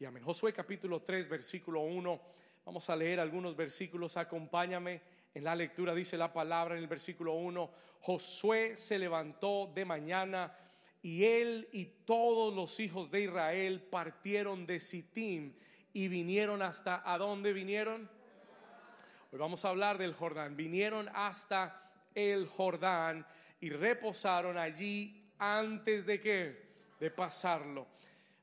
y amén. Josué capítulo 3, versículo 1. Vamos a leer algunos versículos. Acompáñame en la lectura. Dice la palabra en el versículo 1. Josué se levantó de mañana y él y todos los hijos de Israel partieron de Sittim y vinieron hasta, ¿a dónde vinieron? Hoy vamos a hablar del Jordán. Vinieron hasta el Jordán y reposaron allí antes de que, de pasarlo.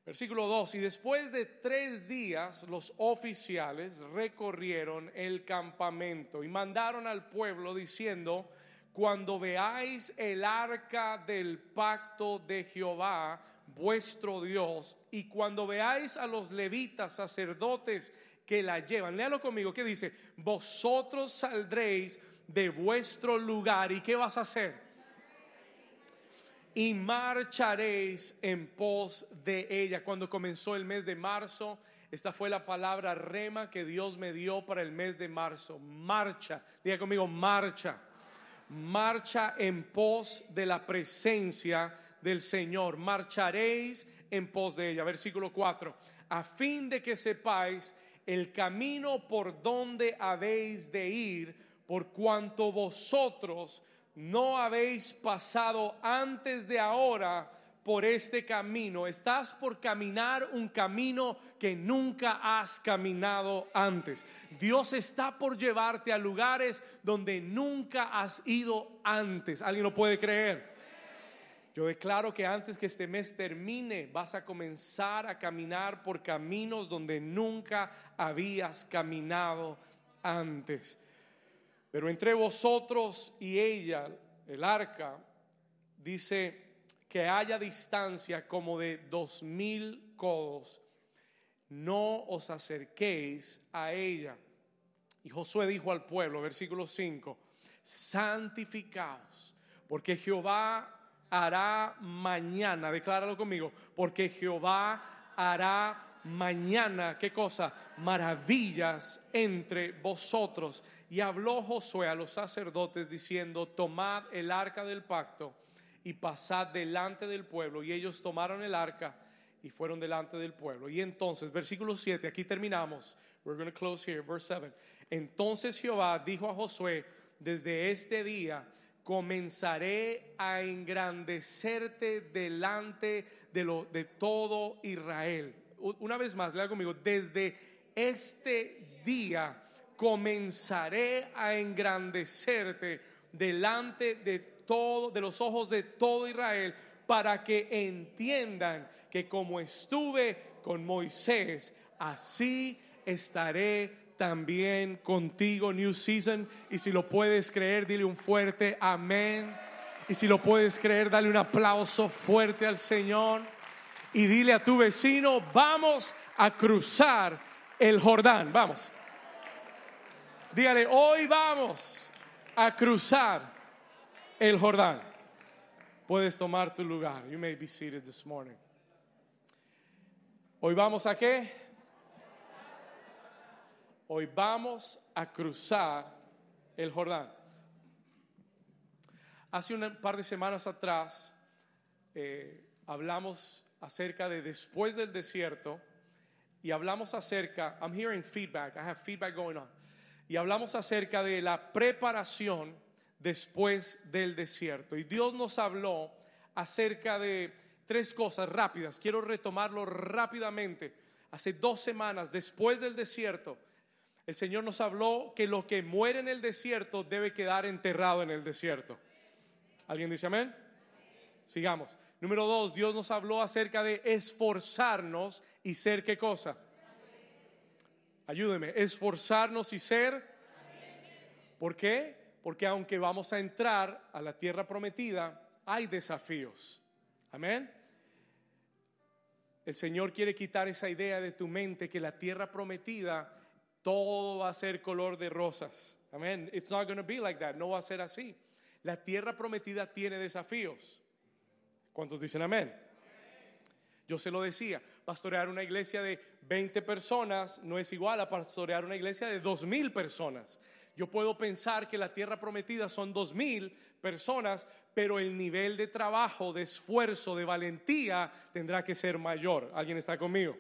Versículo 2, y después de tres días los oficiales recorrieron el campamento y mandaron al pueblo diciendo, cuando veáis el arca del pacto de Jehová, vuestro Dios, y cuando veáis a los levitas sacerdotes que la llevan, léalo conmigo, ¿qué dice? Vosotros saldréis de vuestro lugar y ¿qué vas a hacer? Y marcharéis en pos de ella. Cuando comenzó el mes de marzo, esta fue la palabra rema que Dios me dio para el mes de marzo. Marcha, diga conmigo, marcha marcha en pos de la presencia del Señor. Marcharéis en pos de ella. Versículo 4. A fin de que sepáis el camino por donde habéis de ir, por cuanto vosotros no habéis pasado antes de ahora por este camino, estás por caminar un camino que nunca has caminado antes. Dios está por llevarte a lugares donde nunca has ido antes. ¿Alguien lo puede creer? Yo declaro que antes que este mes termine vas a comenzar a caminar por caminos donde nunca habías caminado antes. Pero entre vosotros y ella, el arca, dice que haya distancia como de dos mil codos, no os acerquéis a ella. Y Josué dijo al pueblo, versículo 5, santificaos, porque Jehová hará mañana, decláralo conmigo, porque Jehová hará mañana, ¿qué cosa? Maravillas entre vosotros. Y habló Josué a los sacerdotes diciendo, tomad el arca del pacto y pasad delante del pueblo. Y ellos tomaron el arca y fueron delante del pueblo. Y entonces, versículo 7, aquí terminamos. We're going to close here, verse 7. Entonces Jehová dijo a Josué, desde este día comenzaré a engrandecerte delante de, lo, de todo Israel. Una vez más, lea conmigo, desde este día comenzaré a engrandecerte delante de todo, de los ojos de todo Israel, para que entiendan que como estuve con Moisés, así estaré también contigo, New Season. Y si lo puedes creer, dile un fuerte amén. Y si lo puedes creer, dale un aplauso fuerte al Señor. Y dile a tu vecino, vamos a cruzar el Jordán. Vamos. Dígale, hoy vamos a cruzar el Jordán. Puedes tomar tu lugar. You may be seated this morning. Hoy vamos a qué? Hoy vamos a cruzar el Jordán. Hace un par de semanas atrás eh, hablamos acerca de después del desierto y hablamos acerca, I'm hearing feedback, I have feedback going on, y hablamos acerca de la preparación después del desierto. Y Dios nos habló acerca de tres cosas rápidas. Quiero retomarlo rápidamente. Hace dos semanas, después del desierto, el Señor nos habló que lo que muere en el desierto debe quedar enterrado en el desierto. ¿Alguien dice amén? Sigamos. Número dos, Dios nos habló acerca de esforzarnos y ser qué cosa. Ayúdeme, esforzarnos y ser. ¿Por qué? porque aunque vamos a entrar a la tierra prometida, hay desafíos. Amén. El Señor quiere quitar esa idea de tu mente que la tierra prometida todo va a ser color de rosas. Amén. It's not going to be like that. No va a ser así. La tierra prometida tiene desafíos. ¿Cuántos dicen amén? Yo se lo decía, pastorear una iglesia de 20 personas no es igual a pastorear una iglesia de 2.000 personas. Yo puedo pensar que la tierra prometida son 2.000 personas, pero el nivel de trabajo, de esfuerzo, de valentía tendrá que ser mayor. ¿Alguien está conmigo?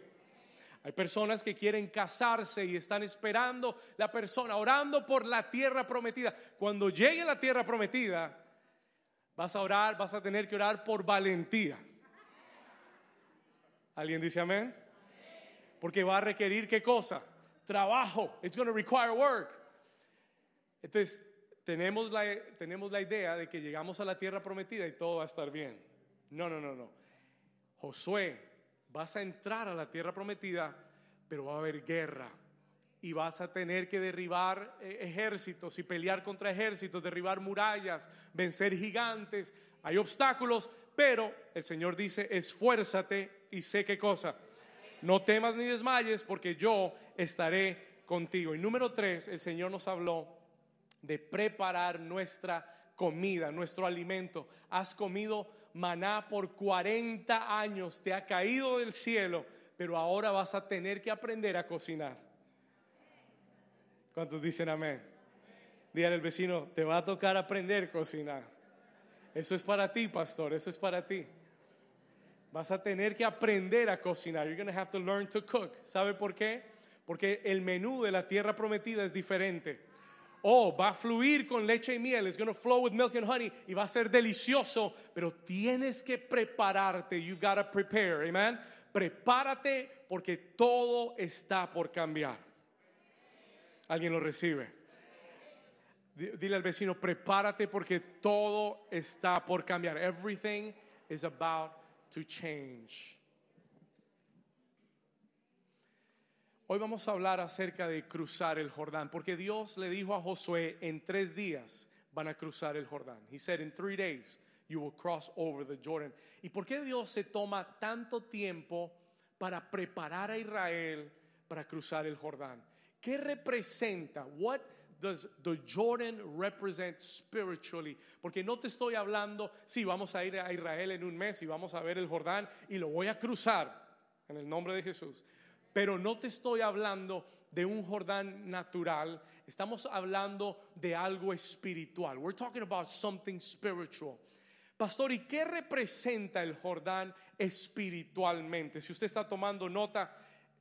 Hay personas que quieren casarse y están esperando la persona, orando por la tierra prometida. Cuando llegue la tierra prometida, vas a orar, vas a tener que orar por valentía. ¿Alguien dice amén? Porque va a requerir qué cosa? Trabajo. It's going to require work. Entonces, tenemos la, tenemos la idea de que llegamos a la tierra prometida y todo va a estar bien. No, no, no, no. Josué, vas a entrar a la tierra prometida, pero va a haber guerra. Y vas a tener que derribar eh, ejércitos y pelear contra ejércitos, derribar murallas, vencer gigantes. Hay obstáculos, pero el Señor dice, esfuérzate y sé qué cosa. No temas ni desmayes porque yo estaré contigo. Y número tres, el Señor nos habló de preparar nuestra comida, nuestro alimento. Has comido maná por 40 años, te ha caído del cielo, pero ahora vas a tener que aprender a cocinar. ¿Cuántos dicen amén? Dígale al vecino, te va a tocar aprender a cocinar. Eso es para ti, pastor, eso es para ti. Vas a tener que aprender a cocinar. You're going to have to learn to cook. ¿Sabe por qué? Porque el menú de la tierra prometida es diferente. Oh, va a fluir con leche y miel. It's going to flow with milk and honey. Y va a ser delicioso. Pero tienes que prepararte. You've got to prepare. Amen. Prepárate porque todo está por cambiar. ¿Alguien lo recibe? Dile al vecino, prepárate porque todo está por cambiar. Everything is about to change. Hoy vamos a hablar acerca de cruzar el Jordán, porque Dios le dijo a Josué, en tres días van a cruzar el Jordán. He said, in three days you will cross over the Jordan. ¿Y por qué Dios se toma tanto tiempo para preparar a Israel para cruzar el Jordán? ¿Qué representa? What does the Jordan represent spiritually? Porque no te estoy hablando, sí, vamos a ir a Israel en un mes y vamos a ver el Jordán y lo voy a cruzar en el nombre de Jesús. Pero no te estoy hablando de un Jordán natural, estamos hablando de algo espiritual. We're talking about something spiritual. Pastor, ¿y qué representa el Jordán espiritualmente? Si usted está tomando nota,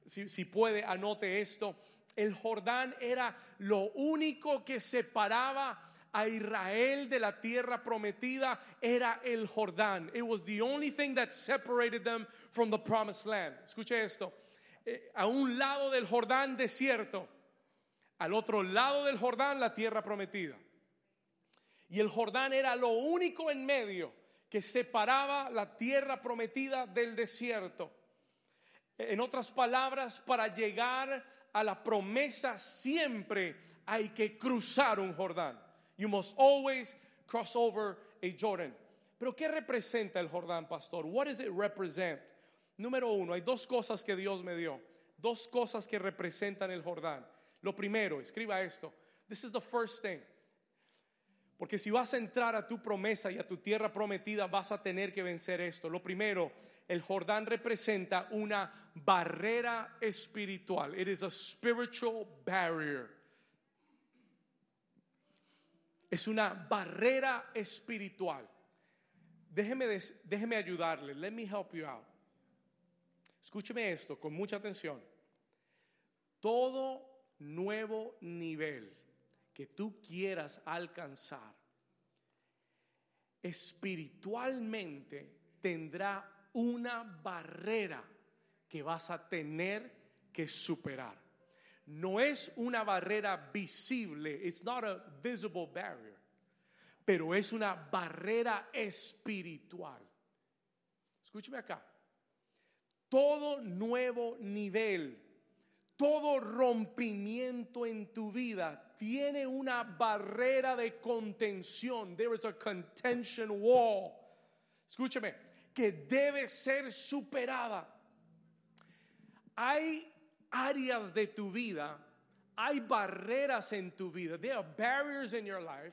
si, puede, anote esto el Jordán era lo único que separaba a Israel de la tierra prometida era el Jordán. It was the only thing that separated them from the promised land. Escuche esto. Eh, a un lado del Jordán desierto, al otro lado del Jordán la tierra prometida. Y el Jordán era lo único en medio que separaba la tierra prometida del desierto. En otras palabras, para llegar a la promesa siempre hay que cruzar un Jordán. You must always cross over a Jordan. Pero ¿qué representa el Jordán, pastor? What does it represent? Número uno, hay dos cosas que Dios me dio. Dos cosas que representan el Jordán. Lo primero, escriba esto. This is the first thing. Porque si vas a entrar a tu promesa y a tu tierra prometida, vas a tener que vencer esto. Lo primero, el Jordán representa una barrera espiritual. It is a spiritual barrier. Es una barrera espiritual. Déjeme, déjeme ayudarle. Let me help you out. Escúcheme esto con mucha atención. Todo nuevo nivel que tú quieras alcanzar espiritualmente tendrá una barrera que vas a tener que superar. No es una barrera visible, it's not a visible barrier, pero es una barrera espiritual. Escúcheme acá. Todo nuevo nivel, todo rompimiento en tu vida tiene una barrera de contención. There is a contention wall. Escúcheme, que debe ser superada. Hay áreas de tu vida, hay barreras en tu vida. There are barriers in your life.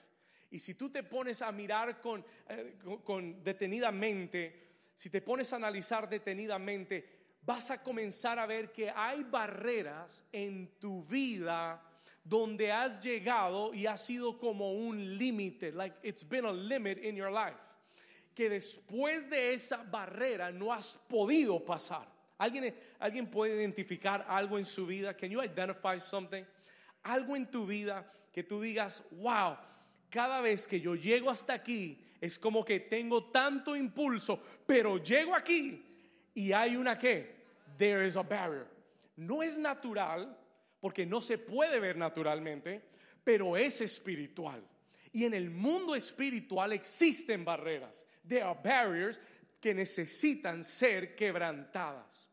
Y si tú te pones a mirar con, eh, con detenidamente, si te pones a analizar detenidamente, vas a comenzar a ver que hay barreras en tu vida donde has llegado y ha sido como un límite, like it's been a limit in your life que después de esa barrera no has podido pasar. ¿Alguien, ¿Alguien puede identificar algo en su vida? Can you identify something? Algo en tu vida que tú digas, wow, cada vez que yo llego hasta aquí es como que tengo tanto impulso, pero llego aquí y hay una que, there is a barrier. No es natural, porque no se puede ver naturalmente, pero es espiritual. Y en el mundo espiritual existen barreras. There are barriers que necesitan ser quebrantadas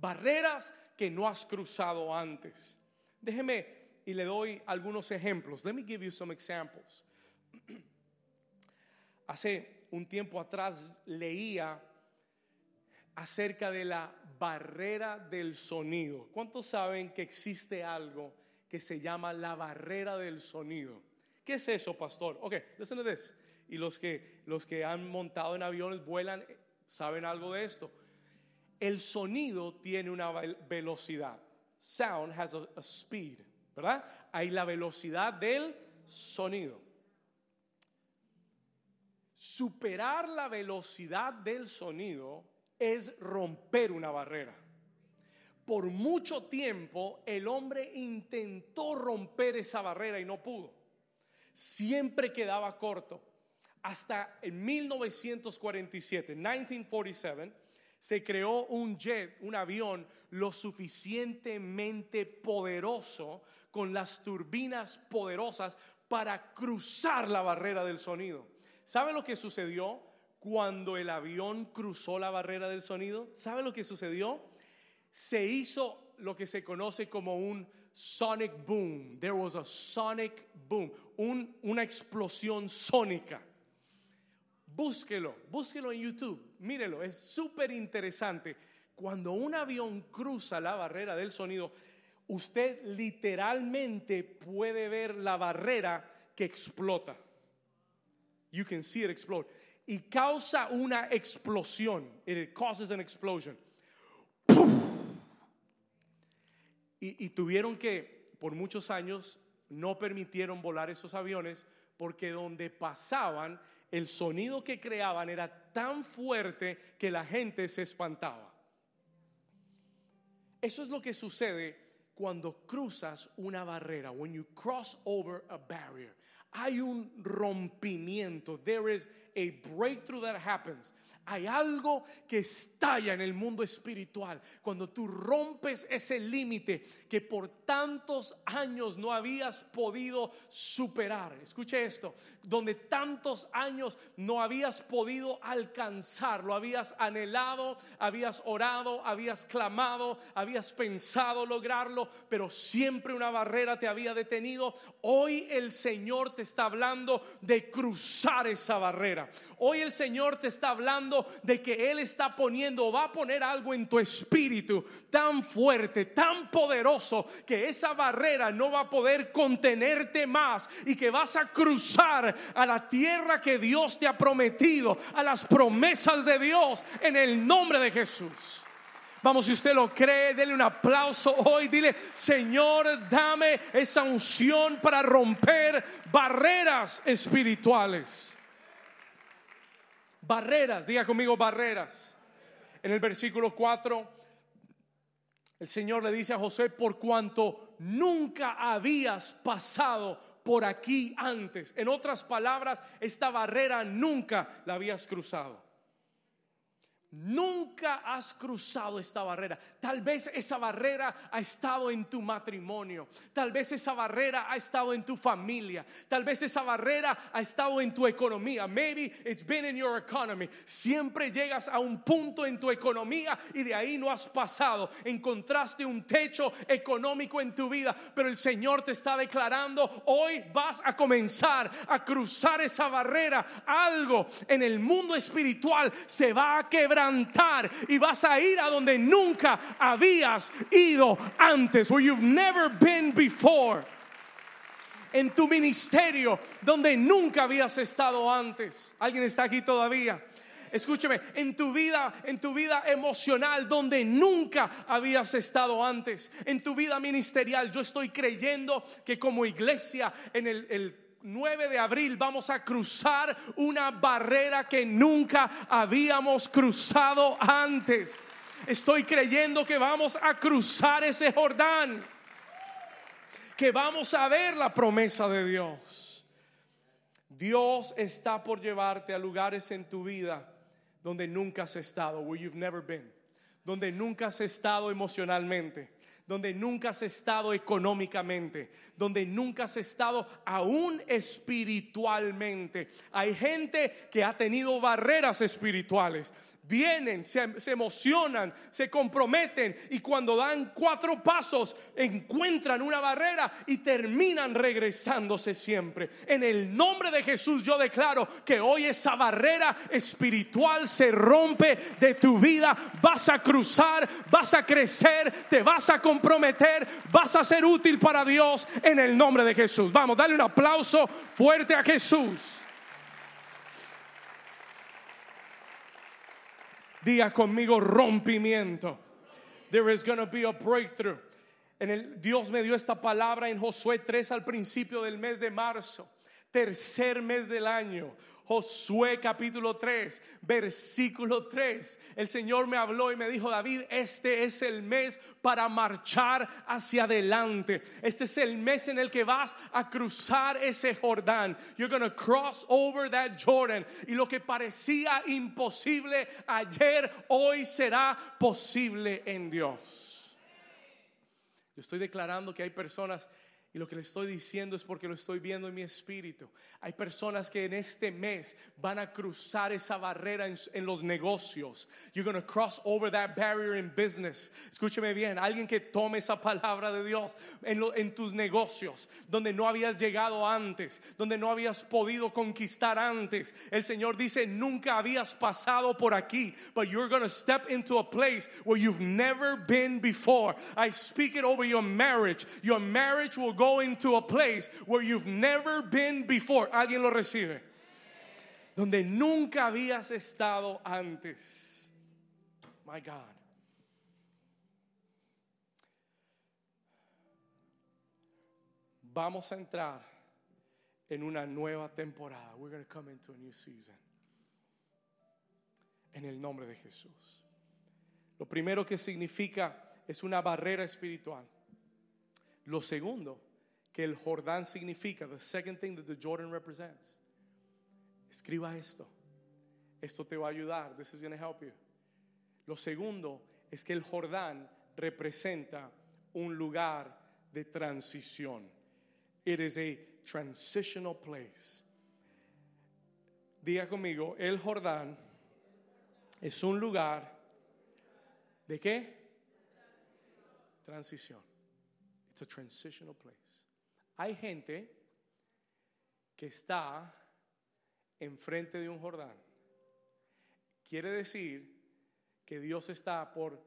barreras que no has cruzado antes. Déjeme y le doy algunos ejemplos. Let me give you some examples. Hace un tiempo atrás leía acerca de la barrera del sonido. ¿Cuántos saben que existe algo que se llama la barrera del sonido? ¿Qué es eso, pastor? Ok, listen to this. Y los que, los que han montado en aviones, vuelan, saben algo de esto el sonido tiene una velocidad. Sound has a, speed, ¿verdad? Hay la velocidad del sonido. Superar la velocidad del sonido es romper una barrera. Por mucho tiempo el hombre intentó romper esa barrera y no pudo. Siempre quedaba corto. Hasta en 1947, 1947, se creó un jet, un avión lo suficientemente poderoso con las turbinas poderosas para cruzar la barrera del sonido. ¿Sabe lo que sucedió cuando el avión cruzó la barrera del sonido? ¿Sabe lo que sucedió? Se hizo lo que se conoce como un sonic boom. There was a sonic boom, una explosión sónica. Búsquelo, búsquelo en YouTube, mírelo, es súper interesante. Cuando un avión cruza la barrera del sonido, usted literalmente puede ver la barrera que explota. You can see it explode. Y causa una explosión. It causes an explosion. Y, tuvieron que, por muchos años, no permitieron volar esos aviones porque donde pasaban el sonido que creaban era tan fuerte que la gente se espantaba. Eso es lo que sucede cuando cruzas una barrera. When you cross over a barrier, hay un rompimiento. There is a breakthrough that happens. Hay algo que estalla en el mundo espiritual cuando tú rompes ese límite que por tantos años no habías podido superar. Escuche esto, donde tantos años no habías podido alcanzar, lo habías anhelado, habías orado, habías clamado, habías pensado lograrlo, pero siempre una barrera te había detenido. Hoy el Señor te está hablando de cruzar esa barrera. Hoy el Señor te está hablando de que Él está poniendo, va a poner algo en tu espíritu tan fuerte, tan poderoso, que esa barrera no va a poder contenerte más y que vas a cruzar a la tierra que Dios te ha prometido, a las promesas de Dios en el nombre de Jesús. Vamos, si usted lo cree, dele un aplauso hoy. Dile, Señor, dame esa unción para romper barreras espirituales barreras, diga conmigo barreras. En el versículo 4, el Señor le dice a José, por cuanto nunca habías pasado por aquí antes. En otras palabras, esta barrera nunca la habías cruzado. Nunca has cruzado esta barrera. Tal vez esa barrera ha estado en tu matrimonio. Tal vez esa barrera ha estado en tu familia. Tal vez esa barrera ha estado en tu economía. Maybe it's been in your economy. Siempre llegas a un punto en tu economía y de ahí no has pasado. Encontraste un techo económico en tu vida, pero el Señor te está declarando, hoy vas a comenzar a cruzar esa barrera. Algo en el mundo espiritual se va a quebrar y vas a ir a donde nunca habías ido antes, where you've never been before. En tu ministerio, donde nunca habías estado antes. ¿Alguien está aquí todavía? escúcheme, en tu vida, en tu vida emocional, donde nunca habías estado antes, en tu vida ministerial. Yo estoy creyendo que como iglesia, en el, el 9 de abril vamos a cruzar una barrera que nunca habíamos cruzado antes. Estoy creyendo que vamos a cruzar ese Jordán. Que vamos a ver la promesa de Dios. Dios está por llevarte a lugares en tu vida donde nunca has estado, where you've never been, donde nunca has estado emocionalmente, donde nunca has estado económicamente, donde nunca has estado aún espiritualmente. Hay gente que ha tenido barreras espirituales vienen, se, emocionan, se comprometen y cuando dan cuatro pasos encuentran una barrera y terminan regresándose siempre. En el nombre de Jesús yo declaro que hoy esa barrera espiritual se rompe de tu vida. Vas a cruzar, vas a crecer, te vas a comprometer, vas a ser útil para Dios en el nombre de Jesús. Vamos, dale un aplauso fuerte a Jesús. Diga conmigo rompimiento. There is going to be a breakthrough. En el, Dios me dio esta palabra en Josué 3 al principio del mes de marzo, tercer mes del año. Josué capítulo 3, versículo 3. El Señor me habló y me dijo, David, este es el mes para marchar hacia adelante. Este es el mes en el que vas a cruzar ese Jordán. You're going to cross over that Jordan. Y lo que parecía imposible ayer, hoy será posible en Dios. Yo estoy declarando que hay personas y lo que le estoy diciendo es porque lo estoy viendo en mi espíritu. Hay personas que en este mes van a cruzar esa barrera en, los negocios. You're going to cross over that barrier in business. Escúcheme bien, alguien que tome esa palabra de Dios en, en tus negocios, donde no habías llegado antes, donde no habías podido conquistar antes. El Señor dice, nunca habías pasado por aquí, but you're going to step into a place where you've never been before. I speak it over your marriage. Your marriage will go into a place where you've never been before. ¿Alguien lo recibe? Donde nunca habías estado antes. My God. Vamos a entrar en una nueva temporada. We're going to come into a new season. En el nombre de Jesús. Lo primero que significa es una barrera espiritual. Lo segundo que el Jordán significa, the second thing that the Jordan represents. Escriba esto. Esto te va a ayudar. This is going to help you. Lo segundo es que el Jordán representa un lugar de transición. It is a transitional place. Diga conmigo, el Jordán es un lugar de qué? Transición. It's a transitional place. Hay gente que está enfrente de un Jordán. Quiere decir que Dios está por,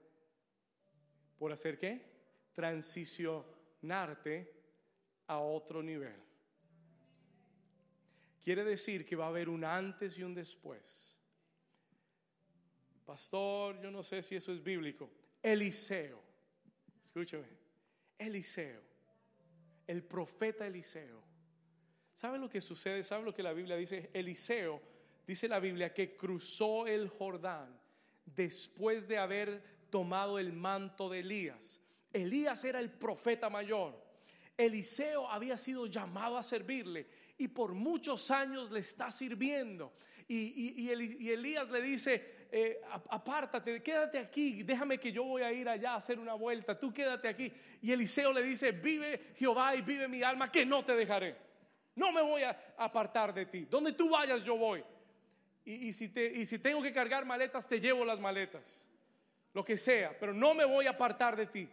por hacer qué? Transicionarte a otro nivel. Quiere decir que va a haber un antes y un después. Pastor, yo no sé si eso es bíblico. Eliseo. Escúchame. Eliseo el profeta Eliseo. ¿Sabe lo que sucede? ¿Sabe lo que la Biblia dice? Eliseo, dice la Biblia, que cruzó el Jordán después de haber tomado el manto de Elías. Elías era el profeta mayor. Eliseo había sido llamado a servirle y por muchos años le está sirviendo. Y, Elías le dice, eh, apártate, quédate aquí, déjame que yo voy a ir allá a hacer una vuelta, tú quédate aquí. Y Eliseo le dice, vive Jehová y vive mi alma, que no te dejaré. No me voy a apartar de ti. Donde tú vayas yo voy. Y, si te, tengo que cargar maletas, te llevo las maletas. Lo que sea, pero no me voy a apartar de ti.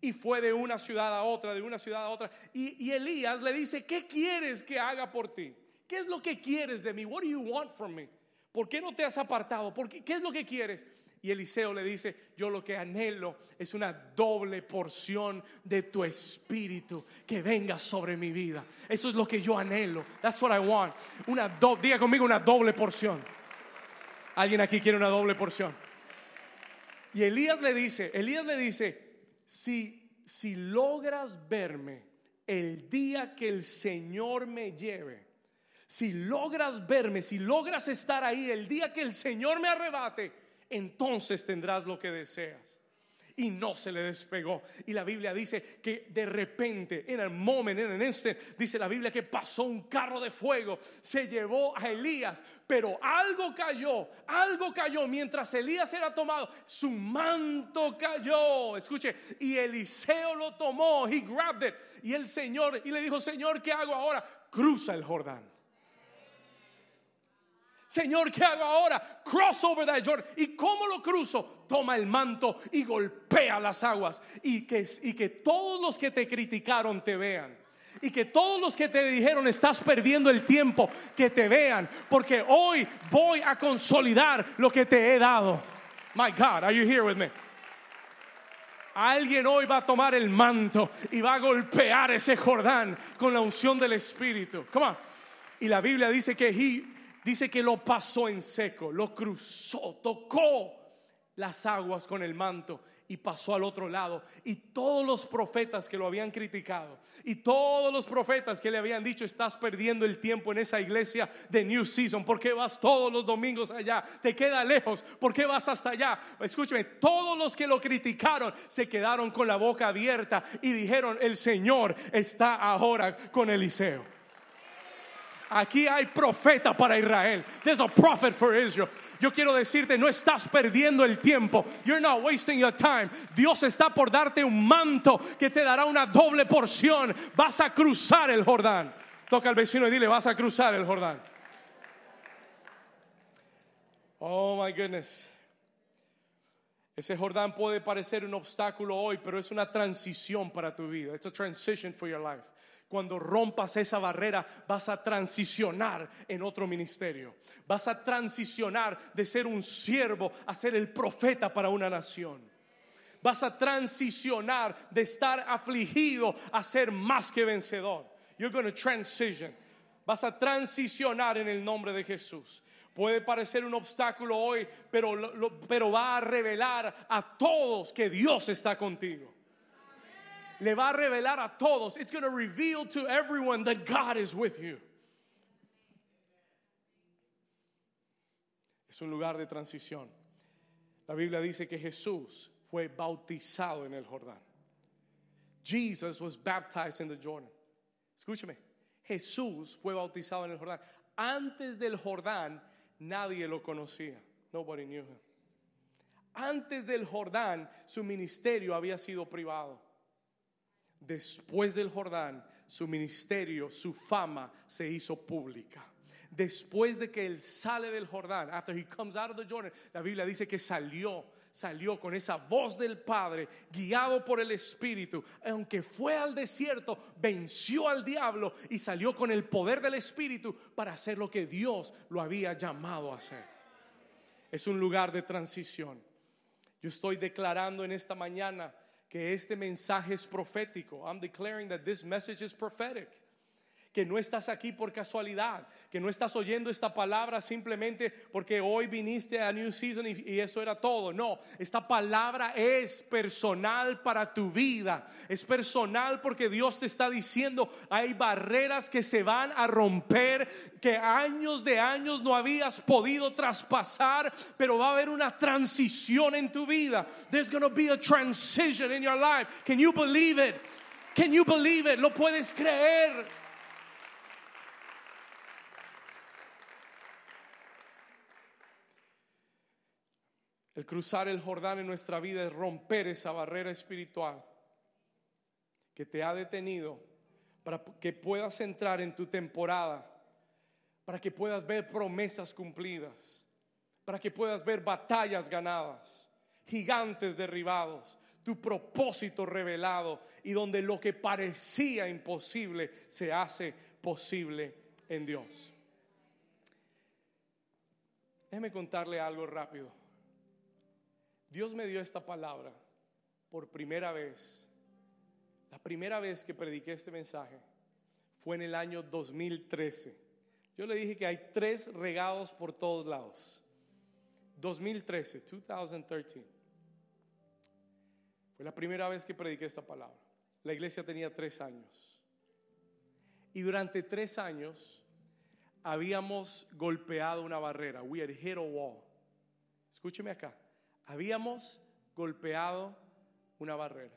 Y fue de una ciudad a otra, de una ciudad a otra. Y, y Elías le dice, ¿qué quieres que haga por ti? ¿Qué es lo que quieres de mí? What do you want from me? ¿Por qué no te has apartado? ¿Por qué, es lo que quieres? Y Eliseo le dice, yo lo que anhelo es una doble porción de tu espíritu que venga sobre mi vida. Eso es lo que yo anhelo. That's what I want. Una diga conmigo una doble porción. ¿Alguien aquí quiere una doble porción? Y Elías le dice, Elías le dice, si, si logras verme el día que el Señor me lleve, si logras verme, si logras estar ahí el día que el Señor me arrebate, entonces tendrás lo que deseas. Y no se le despegó. Y la Biblia dice que de repente, en el momento, en este, dice la Biblia que pasó un carro de fuego, se llevó a Elías, pero algo cayó, algo cayó mientras Elías era tomado, su manto cayó. Escuche, y Eliseo lo tomó, he grabbed it. Y el Señor, y le dijo, Señor, ¿qué hago ahora? Cruza el Jordán. Señor, ¿qué hago ahora? Cross over that Jordan. ¿Y cómo lo cruzo? Toma el manto y golpea las aguas. Y que, todos los que te criticaron te vean. Y que todos los que te dijeron estás perdiendo el tiempo, que te vean. Porque hoy voy a consolidar lo que te he dado. My God, are you here with me? Alguien hoy va a tomar el manto y va a golpear ese Jordán con la unción del Espíritu. Come on. Y la Biblia dice que he dice que lo pasó en seco, lo cruzó, tocó las aguas con el manto y pasó al otro lado. Y todos los profetas que lo habían criticado y todos los profetas que le habían dicho, estás perdiendo el tiempo en esa iglesia de New Season, ¿por qué vas todos los domingos allá? Te queda lejos, ¿por qué vas hasta allá? Escúcheme, todos los que lo criticaron se quedaron con la boca abierta y dijeron, el Señor está ahora con Eliseo. Aquí hay profeta para Israel. There's a prophet for Israel. Yo quiero decirte, no estás perdiendo el tiempo. You're not wasting your time. Dios está por darte un manto que te dará una doble porción. Vas a cruzar el Jordán. Toca al vecino y dile, vas a cruzar el Jordán. Oh my goodness. Ese Jordán puede parecer un obstáculo hoy, pero es una transición para tu vida. It's a transition for your life. Cuando rompas esa barrera, vas a transicionar en otro ministerio. Vas a transicionar de ser un siervo a ser el profeta para una nación. Vas a transicionar de estar afligido a ser más que vencedor. You're going to transition. Vas a transicionar en el nombre de Jesús. Puede parecer un obstáculo hoy, pero, pero va a revelar a todos que Dios está contigo le va a revelar a todos. It's going to reveal to everyone that God is with you. Es un lugar de transición. La Biblia dice que Jesús fue bautizado en el Jordán. Jesus was baptized in the Jordan. Escúcheme, Jesús fue bautizado en el Jordán. Antes del Jordán nadie lo conocía. Nobody knew him. Antes del Jordán su ministerio había sido privado después del Jordán, su ministerio, su fama se hizo pública. Después de que él sale del Jordán, after he comes out of the Jordan, la Biblia dice que salió, salió con esa voz del Padre, guiado por el Espíritu. Aunque fue al desierto, venció al diablo y salió con el poder del Espíritu para hacer lo que Dios lo había llamado a hacer. Es un lugar de transición. Yo estoy declarando en esta mañana que este mensaje es profético. I'm declaring that this message is prophetic que no estás aquí por casualidad, que no estás oyendo esta palabra simplemente porque hoy viniste a New Season y, eso era todo. No, esta palabra es personal para tu vida. Es personal porque Dios te está diciendo, hay barreras que se van a romper, que años de años no habías podido traspasar, pero va a haber una transición en tu vida. There's going to be a transition in your life. Can you believe it? Can you believe it? ¿Lo puedes creer? El cruzar el Jordán en nuestra vida es romper esa barrera espiritual que te ha detenido para que puedas entrar en tu temporada, para que puedas ver promesas cumplidas, para que puedas ver batallas ganadas, gigantes derribados, tu propósito revelado y donde lo que parecía imposible se hace posible en Dios. Déjeme contarle algo rápido. Dios me dio esta palabra por primera vez. La primera vez que prediqué este mensaje fue en el año 2013. Yo le dije que hay tres regados por todos lados. 2013, 2013. Fue la primera vez que prediqué esta palabra. La iglesia tenía tres años. Y durante tres años habíamos golpeado una barrera. We had hit a wall. escúcheme acá, habíamos golpeado una barrera.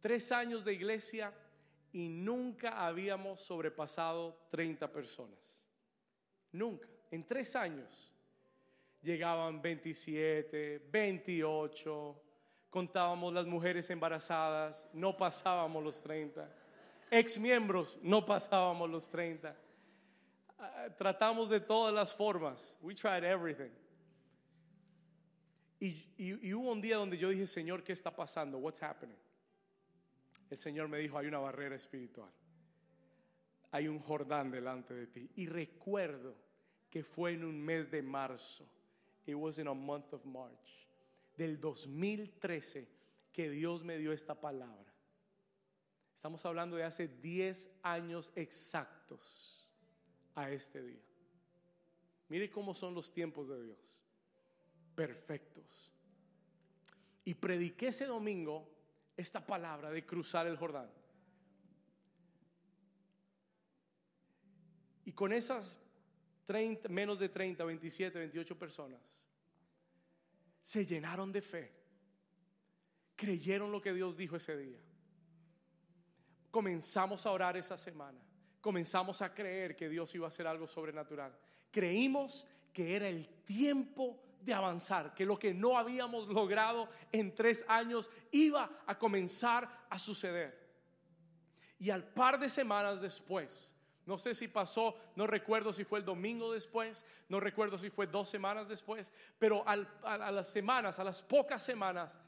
Tres años de iglesia y nunca habíamos sobrepasado 30 personas. Nunca, en tres años. Llegaban 27, 28, contábamos las mujeres embarazadas, no pasábamos los 30. Ex miembros, no pasábamos los 30. Ah, tratamos de todas las formas. We tried everything. Y, hubo un día donde yo dije, Señor, ¿qué está pasando? What's happening? El Señor me dijo, hay una barrera espiritual. Hay un Jordán delante de ti. Y recuerdo que fue en un mes de marzo. It was in a month of March. Del 2013 que Dios me dio esta palabra. Estamos hablando de hace 10 años exactos a este día. Mire cómo son los tiempos de Dios perfectos. Y prediqué ese domingo esta palabra de cruzar el Jordán. Y con esas 30, menos de 30, 27, 28 personas, se llenaron de fe. Creyeron lo que Dios dijo ese día. Comenzamos a orar esa semana. Comenzamos a creer que Dios iba a hacer algo sobrenatural. Creímos que era el tiempo de avanzar, que lo que no habíamos logrado en tres años iba a comenzar a suceder. Y al par de semanas después, no sé si pasó, no recuerdo si fue el domingo después, no recuerdo si fue dos semanas después, pero a, las semanas, a las pocas semanas,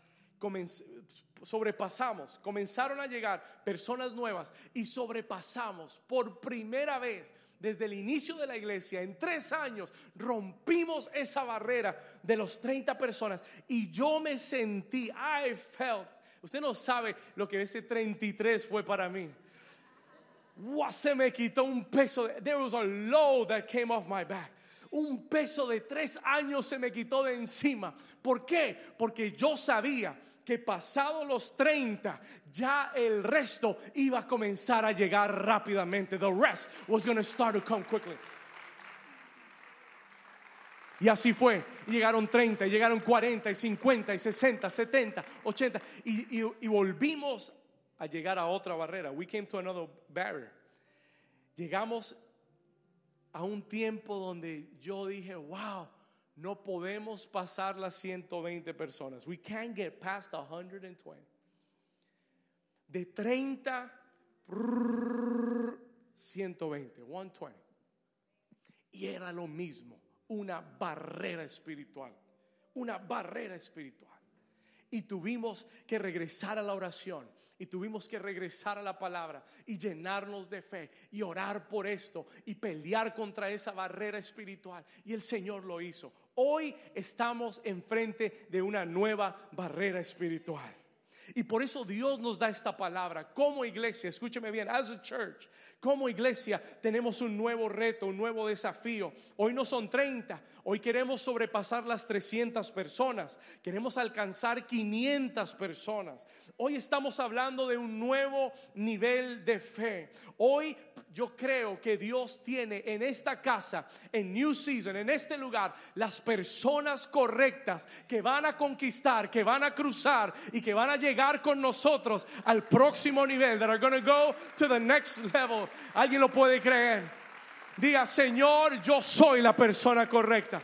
sobrepasamos, comenzaron a llegar personas nuevas y sobrepasamos por primera vez desde el inicio de la iglesia, en tres años, rompimos esa barrera de los 30 personas y yo me sentí, I felt, usted no sabe lo que ese 33 fue para mí. se me quitó un peso, there was a load that came off my back un peso de tres años se me quitó de encima. ¿Por qué? Porque yo sabía que pasado los 30 ya el resto iba a comenzar a llegar rápidamente. The rest was going to start to come quickly. Y así fue. Llegaron 30, llegaron 40, y 50, y 60, 70, 80. Y, y, y, volvimos a llegar a otra barrera. We came to another barrier. Llegamos a un tiempo donde yo dije, wow, no podemos pasar las 120 personas. We can't get past 120. De 30, 120, 120. Y era lo mismo, una barrera espiritual, una barrera espiritual. Y tuvimos que regresar a la oración y tuvimos que regresar a la palabra y llenarnos de fe y orar por esto y pelear contra esa barrera espiritual. Y el Señor lo hizo. Hoy estamos enfrente de una nueva barrera espiritual. Y por eso Dios nos da esta palabra. Como iglesia, escúcheme bien, as a church, como iglesia tenemos un nuevo reto, un nuevo desafío. Hoy no son 30, hoy queremos sobrepasar las 300 personas, queremos alcanzar 500 personas. Hoy estamos hablando de un nuevo nivel de fe. Hoy yo creo que Dios tiene en esta casa, en New Season, en este lugar, las personas correctas que van a conquistar, que van a cruzar y que van a llegar con nosotros al próximo nivel. That are going to go to the next level. ¿Alguien lo puede creer? Diga, Señor, yo soy la persona correcta.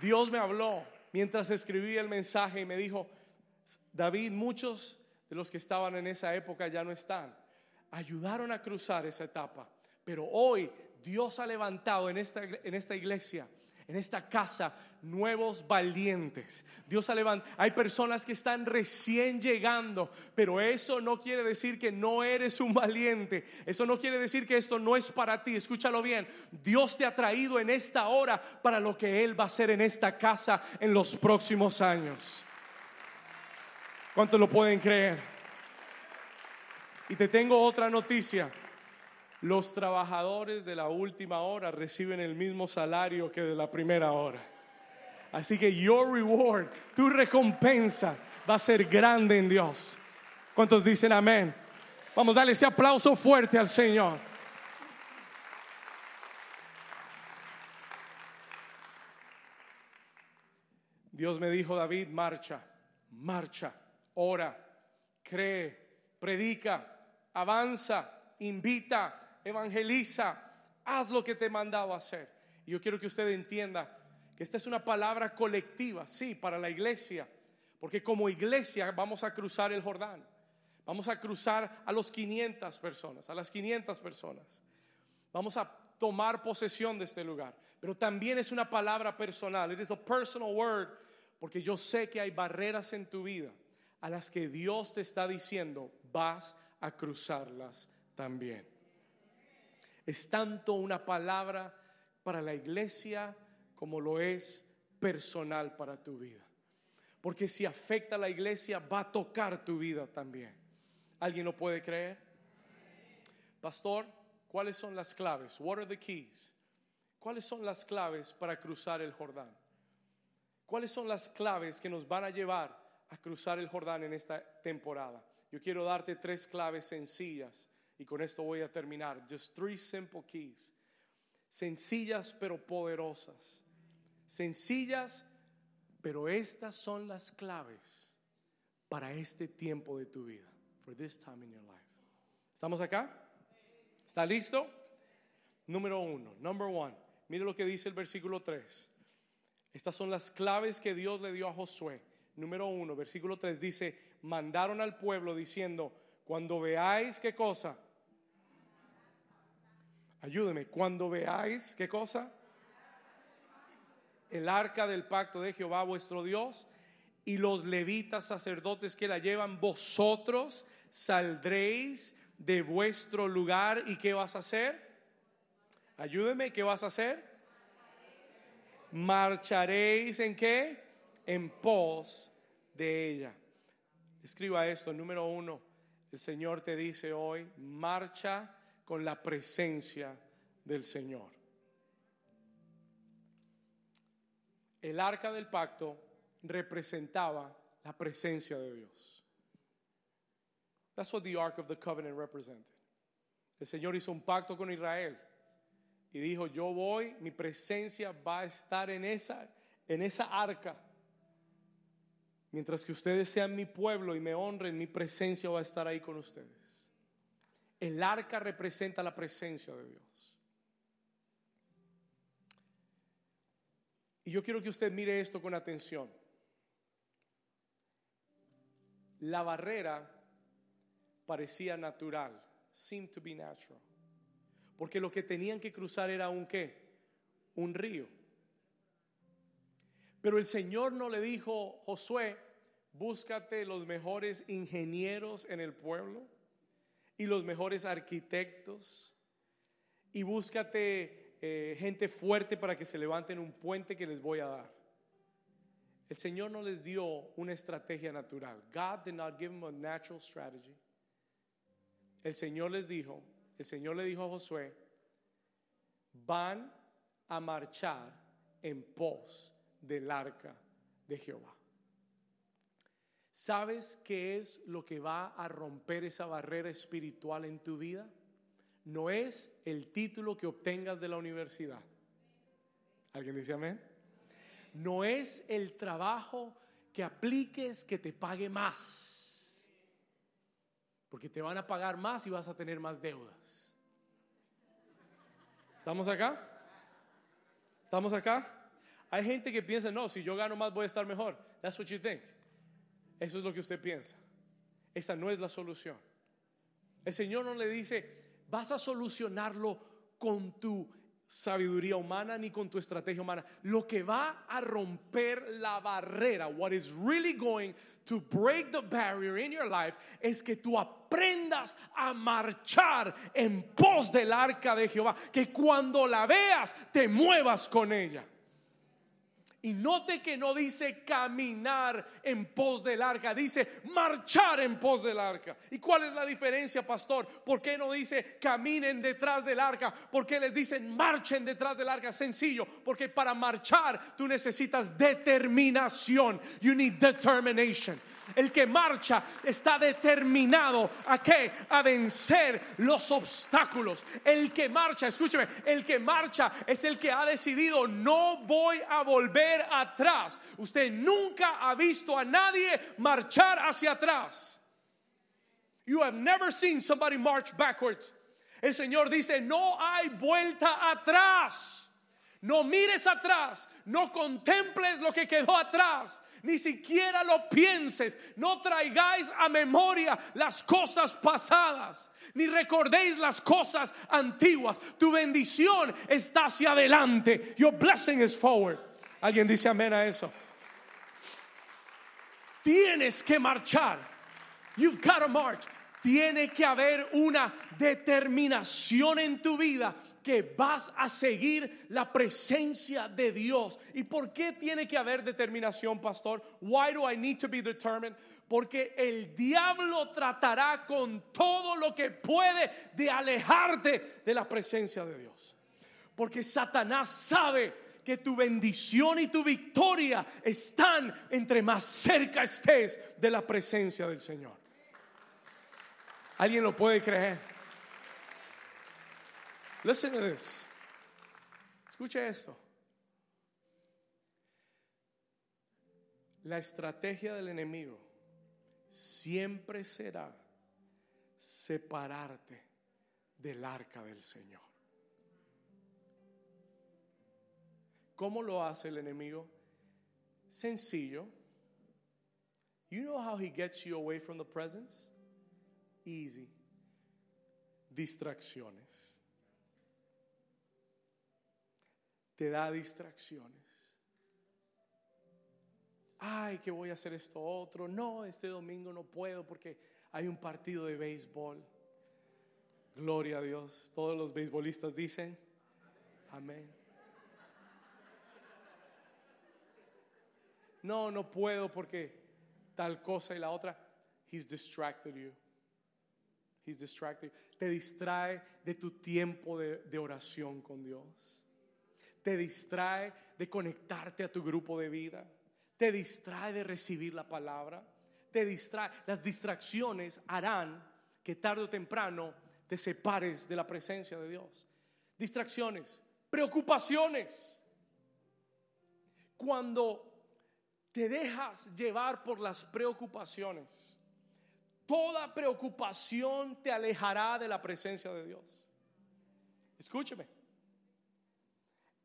Dios me habló mientras escribí el mensaje y me dijo, David, muchos de los que estaban en esa época ya no están ayudaron a cruzar esa etapa. Pero hoy Dios ha levantado en esta, en esta iglesia, en esta casa, nuevos valientes. Dios ha levantado. Hay personas que están recién llegando, pero eso no quiere decir que no eres un valiente. Eso no quiere decir que esto no es para ti. Escúchalo bien. Dios te ha traído en esta hora para lo que Él va a hacer en esta casa en los próximos años. ¿Cuántos lo pueden creer? Y te tengo otra noticia. Los trabajadores de la última hora reciben el mismo salario que de la primera hora. Así que your reward, tu recompensa va a ser grande en Dios. ¿Cuántos dicen amén? Vamos a darle ese aplauso fuerte al Señor. Dios me dijo, David, marcha, marcha, ora, cree, predica, avanza, invita, evangeliza, haz lo que te he mandado hacer. Y yo quiero que usted entienda que esta es una palabra colectiva, sí, para la iglesia, porque como iglesia vamos a cruzar el Jordán. Vamos a cruzar a los 500 personas, a las 500 personas. Vamos a tomar posesión de este lugar. Pero también es una palabra personal. It is a personal word. Porque yo sé que hay barreras en tu vida a las que Dios te está diciendo, vas a cruzarlas también. Es tanto una palabra para la iglesia como lo es personal para tu vida. Porque si afecta a la iglesia, va a tocar tu vida también. ¿Alguien lo puede creer? Pastor, ¿cuáles son las claves? What are the keys? ¿Cuáles son las claves para cruzar el Jordán? ¿Cuáles son las claves que nos van a llevar a cruzar el Jordán en esta temporada? Yo quiero darte tres claves sencillas y con esto voy a terminar. Just three simple keys. Sencillas pero poderosas. Sencillas, pero estas son las claves para este tiempo de tu vida for this time in your life. ¿Estamos acá? ¿Está listo? Número uno, number one. Mire lo que dice el versículo 3. Estas son las claves que Dios le dio a Josué. Número uno, versículo 3 dice, mandaron al pueblo diciendo, cuando veáis qué cosa, ayúdeme, cuando veáis qué cosa, el arca del pacto de Jehová vuestro Dios y los levitas sacerdotes que la llevan, vosotros saldréis de vuestro lugar y ¿qué vas a hacer? Ayúdeme, ¿qué vas a hacer? Marcharéis en qué? En pos de ella. Escriba esto, número uno, el Señor te dice hoy, marcha con la presencia del Señor. El arca del pacto representaba la presencia de Dios. That's what the Ark of the Covenant represented. El Señor hizo un pacto con Israel y dijo, yo voy, mi presencia va a estar en esa, en esa arca. Mientras que ustedes sean mi pueblo y me honren, mi presencia va a estar ahí con ustedes. El arca representa la presencia de Dios. Y yo quiero que usted mire esto con atención. La barrera parecía natural, seemed to be natural. Porque lo que tenían que cruzar era un qué? Un río. Pero el Señor no le dijo, Josué, búscate los mejores ingenieros en el pueblo y los mejores arquitectos y búscate eh, gente fuerte para que se levanten un puente que les voy a dar. El Señor no les dio una estrategia natural. God did not give them a natural strategy el Señor les dijo, el Señor le dijo a Josué, van a marchar en pos del arca de Jehová. ¿Sabes qué es lo que va a romper esa barrera espiritual en tu vida? No es el título que obtengas de la universidad. ¿Alguien dice amén? No es el trabajo que apliques que te pague más porque te van a pagar más y vas a tener más deudas. ¿Estamos acá? ¿Estamos acá? Hay gente que piensa, no, si yo gano más voy a estar mejor. That's what you think. Eso es lo que usted piensa. Esa no es la solución. El Señor no le dice, vas a solucionarlo con tu sabiduría humana ni con tu estrategia humana. Lo que va a romper la barrera, what is really going to break the barrier in your life, es que tú aprendas a marchar en pos del arca de Jehová, que cuando la veas te muevas con ella. Y note que no dice caminar en pos del arca, dice marchar en pos del arca. ¿Y cuál es la diferencia, pastor? ¿Por qué no dice caminen detrás del arca? ¿Por qué les dicen marchen detrás del arca? Sencillo, porque para marchar tú necesitas determinación. You need determination. El que marcha está determinado a qué? A vencer los obstáculos. El que marcha, escúcheme, el que marcha es el que ha decidido no voy a volver atrás. Usted nunca ha visto a nadie marchar hacia atrás. You have never seen somebody march backwards. El Señor dice, no hay vuelta atrás. No mires atrás, no contemples lo que quedó atrás, ni siquiera lo pienses, no traigáis a memoria las cosas pasadas, ni recordéis las cosas antiguas. Tu bendición está hacia adelante. Your blessing is forward. Alguien dice amén a eso. Tienes que marchar. You've got to march. Tiene que haber una determinación en tu vida que vas a seguir la presencia de Dios. ¿Y por qué tiene que haber determinación, pastor? Why do I need to be determined? Porque el diablo tratará con todo lo que puede de alejarte de la presencia de Dios. Porque Satanás sabe que tu bendición y tu victoria están entre más cerca estés de la presencia del Señor. ¿Alguien lo puede creer? Listen to this. Escuche esto. La estrategia del enemigo siempre será separarte del arca del Señor. ¿Cómo lo hace el enemigo? Sencillo. You know how he gets you away from the presence? easy. Distracciones. Te da distracciones. Ay, que voy a hacer esto otro. No, este domingo no puedo porque hay un partido de béisbol. Gloria a Dios. Todos los beisbolistas dicen, amén. No, no puedo porque tal cosa y la otra. He's distracted you. He's distracted. Te distrae de tu tiempo de, de oración con Dios. Te distrae de conectarte a tu grupo de vida. Te distrae de recibir la palabra. Te distrae. Las distracciones harán que tarde o temprano te separes de la presencia de Dios. Distracciones, preocupaciones. Cuando te dejas llevar por las preocupaciones, Toda preocupación te alejará de la presencia de Dios. Escúcheme.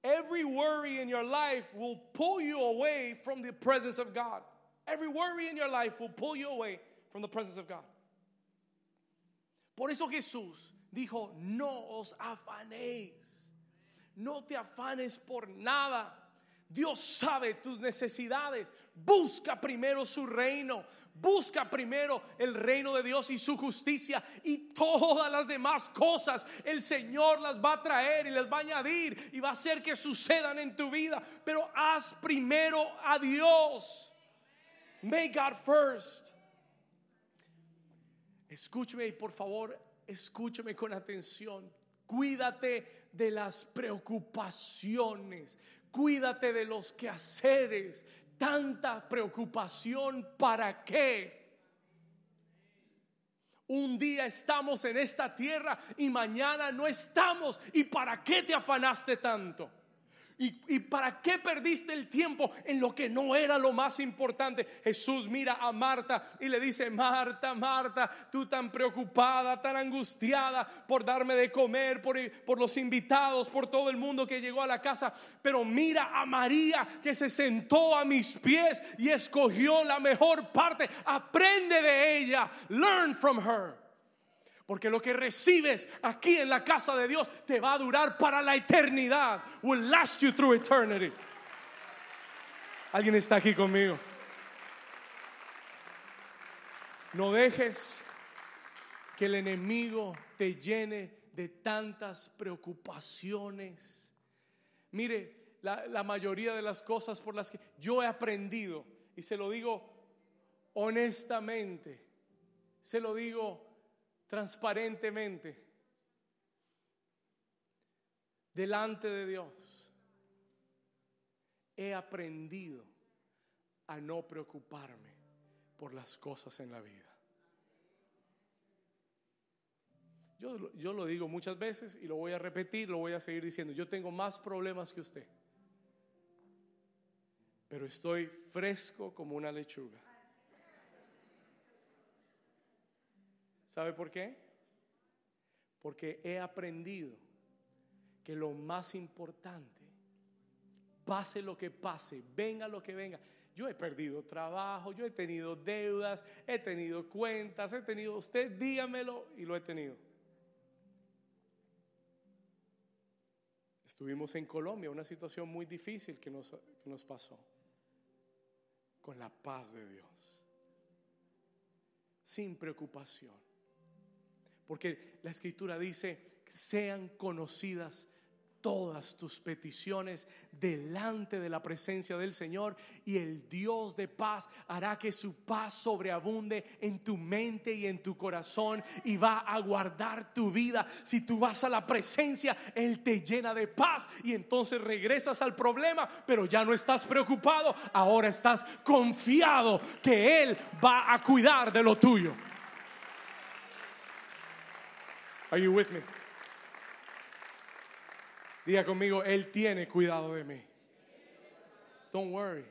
Every worry in your life will pull you away from the presence of God. Every worry in your life will pull you away from the presence of God. Por eso Jesús dijo, no os afanéis, no te afanes por nada. Dios sabe tus necesidades. Busca primero su reino. Busca primero el reino de Dios y su justicia y todas las demás cosas el Señor las va a traer y las va a añadir y va a hacer que sucedan en tu vida. Pero haz primero a Dios. Make God first. Escúcheme y por favor, escúcheme con atención. Cuídate de las preocupaciones. Cuídate de los quehaceres. Tanta preocupación, ¿para qué? Un día estamos en esta tierra y mañana no estamos. ¿Y para qué te afanaste tanto? ¿Y, para qué perdiste el tiempo en lo que no era lo más importante? Jesús mira a Marta y le dice, Marta, Marta, tú tan preocupada, tan angustiada por darme de comer, por, por los invitados, por todo el mundo que llegó a la casa. Pero mira a María que se sentó a mis pies y escogió la mejor parte. Aprende de ella. Learn from her. Porque lo que recibes aquí en la casa de Dios te va a durar para la eternidad. Will last you through eternity. ¿Alguien está aquí conmigo? No dejes que el enemigo te llene de tantas preocupaciones. Mire, la, mayoría de las cosas por las que yo he aprendido, y se lo digo honestamente, se lo digo transparentemente delante de Dios, he aprendido a no preocuparme por las cosas en la vida. Yo, yo, lo digo muchas veces y lo voy a repetir, lo voy a seguir diciendo. Yo tengo más problemas que usted, pero estoy fresco como una lechuga. ¿Sabe por qué? Porque he aprendido que lo más importante, pase lo que pase, venga lo que venga, yo he perdido trabajo, yo he tenido deudas, he tenido cuentas, he tenido, usted dígamelo y lo he tenido. Estuvimos en Colombia, una situación muy difícil que nos, que nos pasó, con la paz de Dios, sin preocupación. Porque la escritura dice, sean conocidas todas tus peticiones delante de la presencia del Señor y el Dios de paz hará que su paz sobreabunde en tu mente y en tu corazón y va a guardar tu vida. Si tú vas a la presencia, Él te llena de paz y entonces regresas al problema, pero ya no estás preocupado, ahora estás confiado que Él va a cuidar de lo tuyo. Are you with me? Diga conmigo, Él tiene cuidado de mí. Don't worry.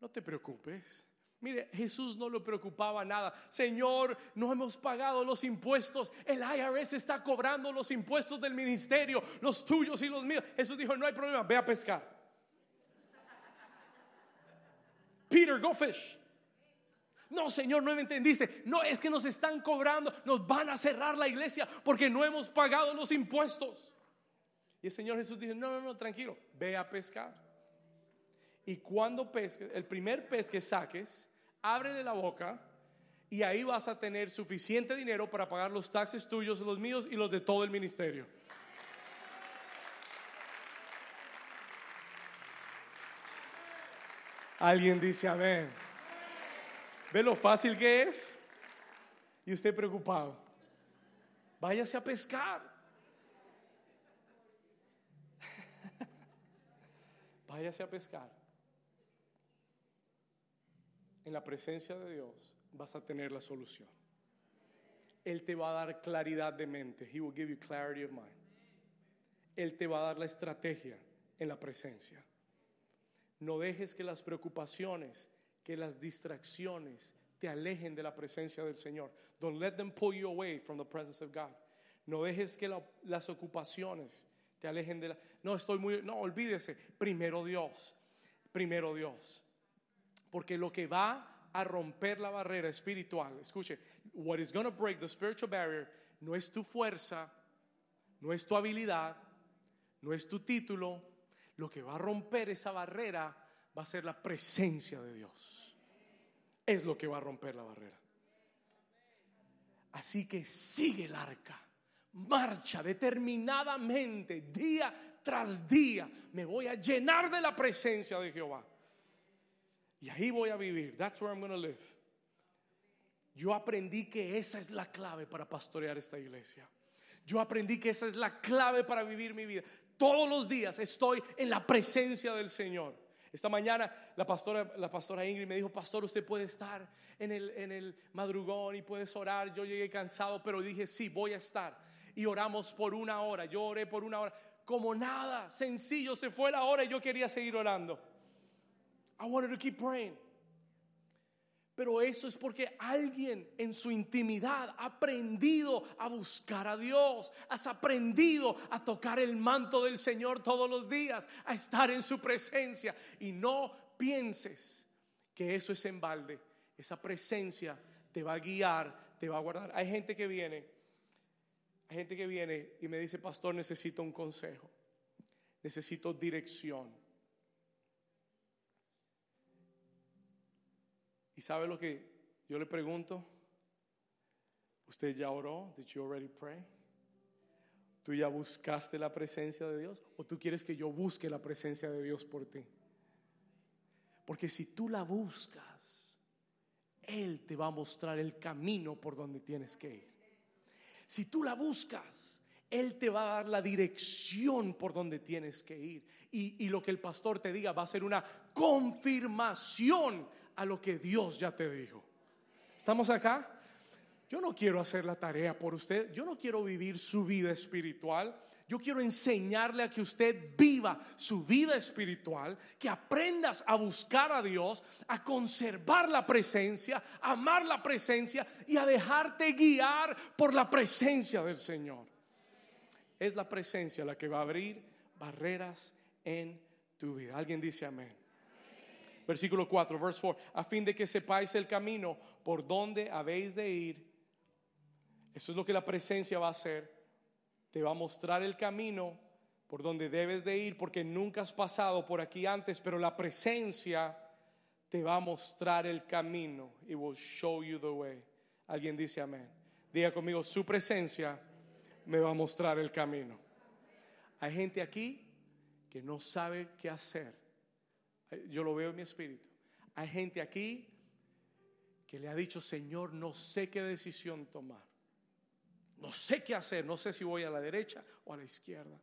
No te preocupes. Mire, Jesús no le preocupaba nada. Señor, no hemos pagado los impuestos. El IRS está cobrando los impuestos del ministerio, los tuyos y los míos. Jesús dijo, no hay problema, ve a pescar. Peter, go fish. No, Señor, no me entendiste. No, es que nos están cobrando, nos van a cerrar la iglesia porque no hemos pagado los impuestos. Y el Señor Jesús dice, no, no, no, tranquilo, ve a pescar. Y cuando pesques, el primer pez que saques, ábrele la boca y ahí vas a tener suficiente dinero para pagar los taxes tuyos, los míos y los de todo el ministerio. Alguien dice amén. ¿Ve lo fácil que es? Y usted preocupado. Váyase a pescar. váyase a pescar. En la presencia de Dios vas a tener la solución. Él te va a dar claridad de mente. He will give you clarity of mind. Él te va a dar la estrategia en la presencia. No dejes que las preocupaciones, que las distracciones te alejen de la presencia del Señor. Don't let them pull you away from the presence of God. No dejes que las ocupaciones te alejen de la... No, estoy muy... No, olvídese. Primero Dios. Primero Dios. Porque lo que va a romper la barrera espiritual, escuche, what is going to break the spiritual barrier no es tu fuerza, no es tu habilidad, no es tu título. Lo que va a romper esa barrera va a ser la presencia de Dios. Es lo que va a romper la barrera. Así que sigue el arca marcha determinadamente, día tras día. Me voy a llenar de la presencia de Jehová. Y ahí voy a vivir. That's where I'm going to live. Yo aprendí que esa es la clave para pastorear esta iglesia. Yo aprendí que esa es la clave para vivir mi vida. Todos los días estoy en la presencia del Señor. Esta mañana la pastora, la pastora Ingrid me dijo, pastor, usted puede estar en el, en el madrugón y puedes orar. Yo llegué cansado, pero dije, sí, voy a estar y oramos por una hora. Yo oré por una hora. Como nada, sencillo, se fue la hora y yo quería seguir orando. I wanted to keep praying. Pero eso es porque alguien en su intimidad ha aprendido a buscar a Dios. Has aprendido a tocar el manto del Señor todos los días, a estar en su presencia. Y no pienses que eso es en balde. Esa presencia te va a guiar, te va a guardar. Hay gente que viene hay gente que viene y me dice, pastor, necesito un consejo, necesito dirección. ¿Y sabe lo que yo le pregunto? ¿Usted ya oró? Did you already pray? ¿Tú ya buscaste la presencia de Dios? ¿O tú quieres que yo busque la presencia de Dios por ti? Porque si tú la buscas, Él te va a mostrar el camino por donde tienes que ir. Si tú la buscas, Él te va a dar la dirección por donde tienes que ir. Y, lo que el pastor te diga va a ser una confirmación a lo que Dios ya te dijo. ¿Estamos acá? Yo no quiero hacer la tarea por usted, yo no quiero vivir su vida espiritual. Yo quiero enseñarle a que usted viva su vida espiritual, que aprendas a buscar a Dios, a conservar la presencia, a amar la presencia y a dejarte guiar por la presencia del Señor. Es la presencia la que va a abrir barreras en tu vida. Alguien dice amén. Versículo 4, verse 4, a fin de que sepáis el camino por donde habéis de ir. Eso es lo que la presencia va a hacer te va a mostrar el camino por donde debes de ir porque nunca has pasado por aquí antes, pero la presencia te va a mostrar el camino. It will show you the way. Alguien dice amén. Diga conmigo, su presencia me va a mostrar el camino. Hay gente aquí que no sabe qué hacer. Yo lo veo en mi espíritu. Hay gente aquí que le ha dicho, Señor, no sé qué decisión tomar. No sé qué hacer, no sé si voy a la derecha o a la izquierda.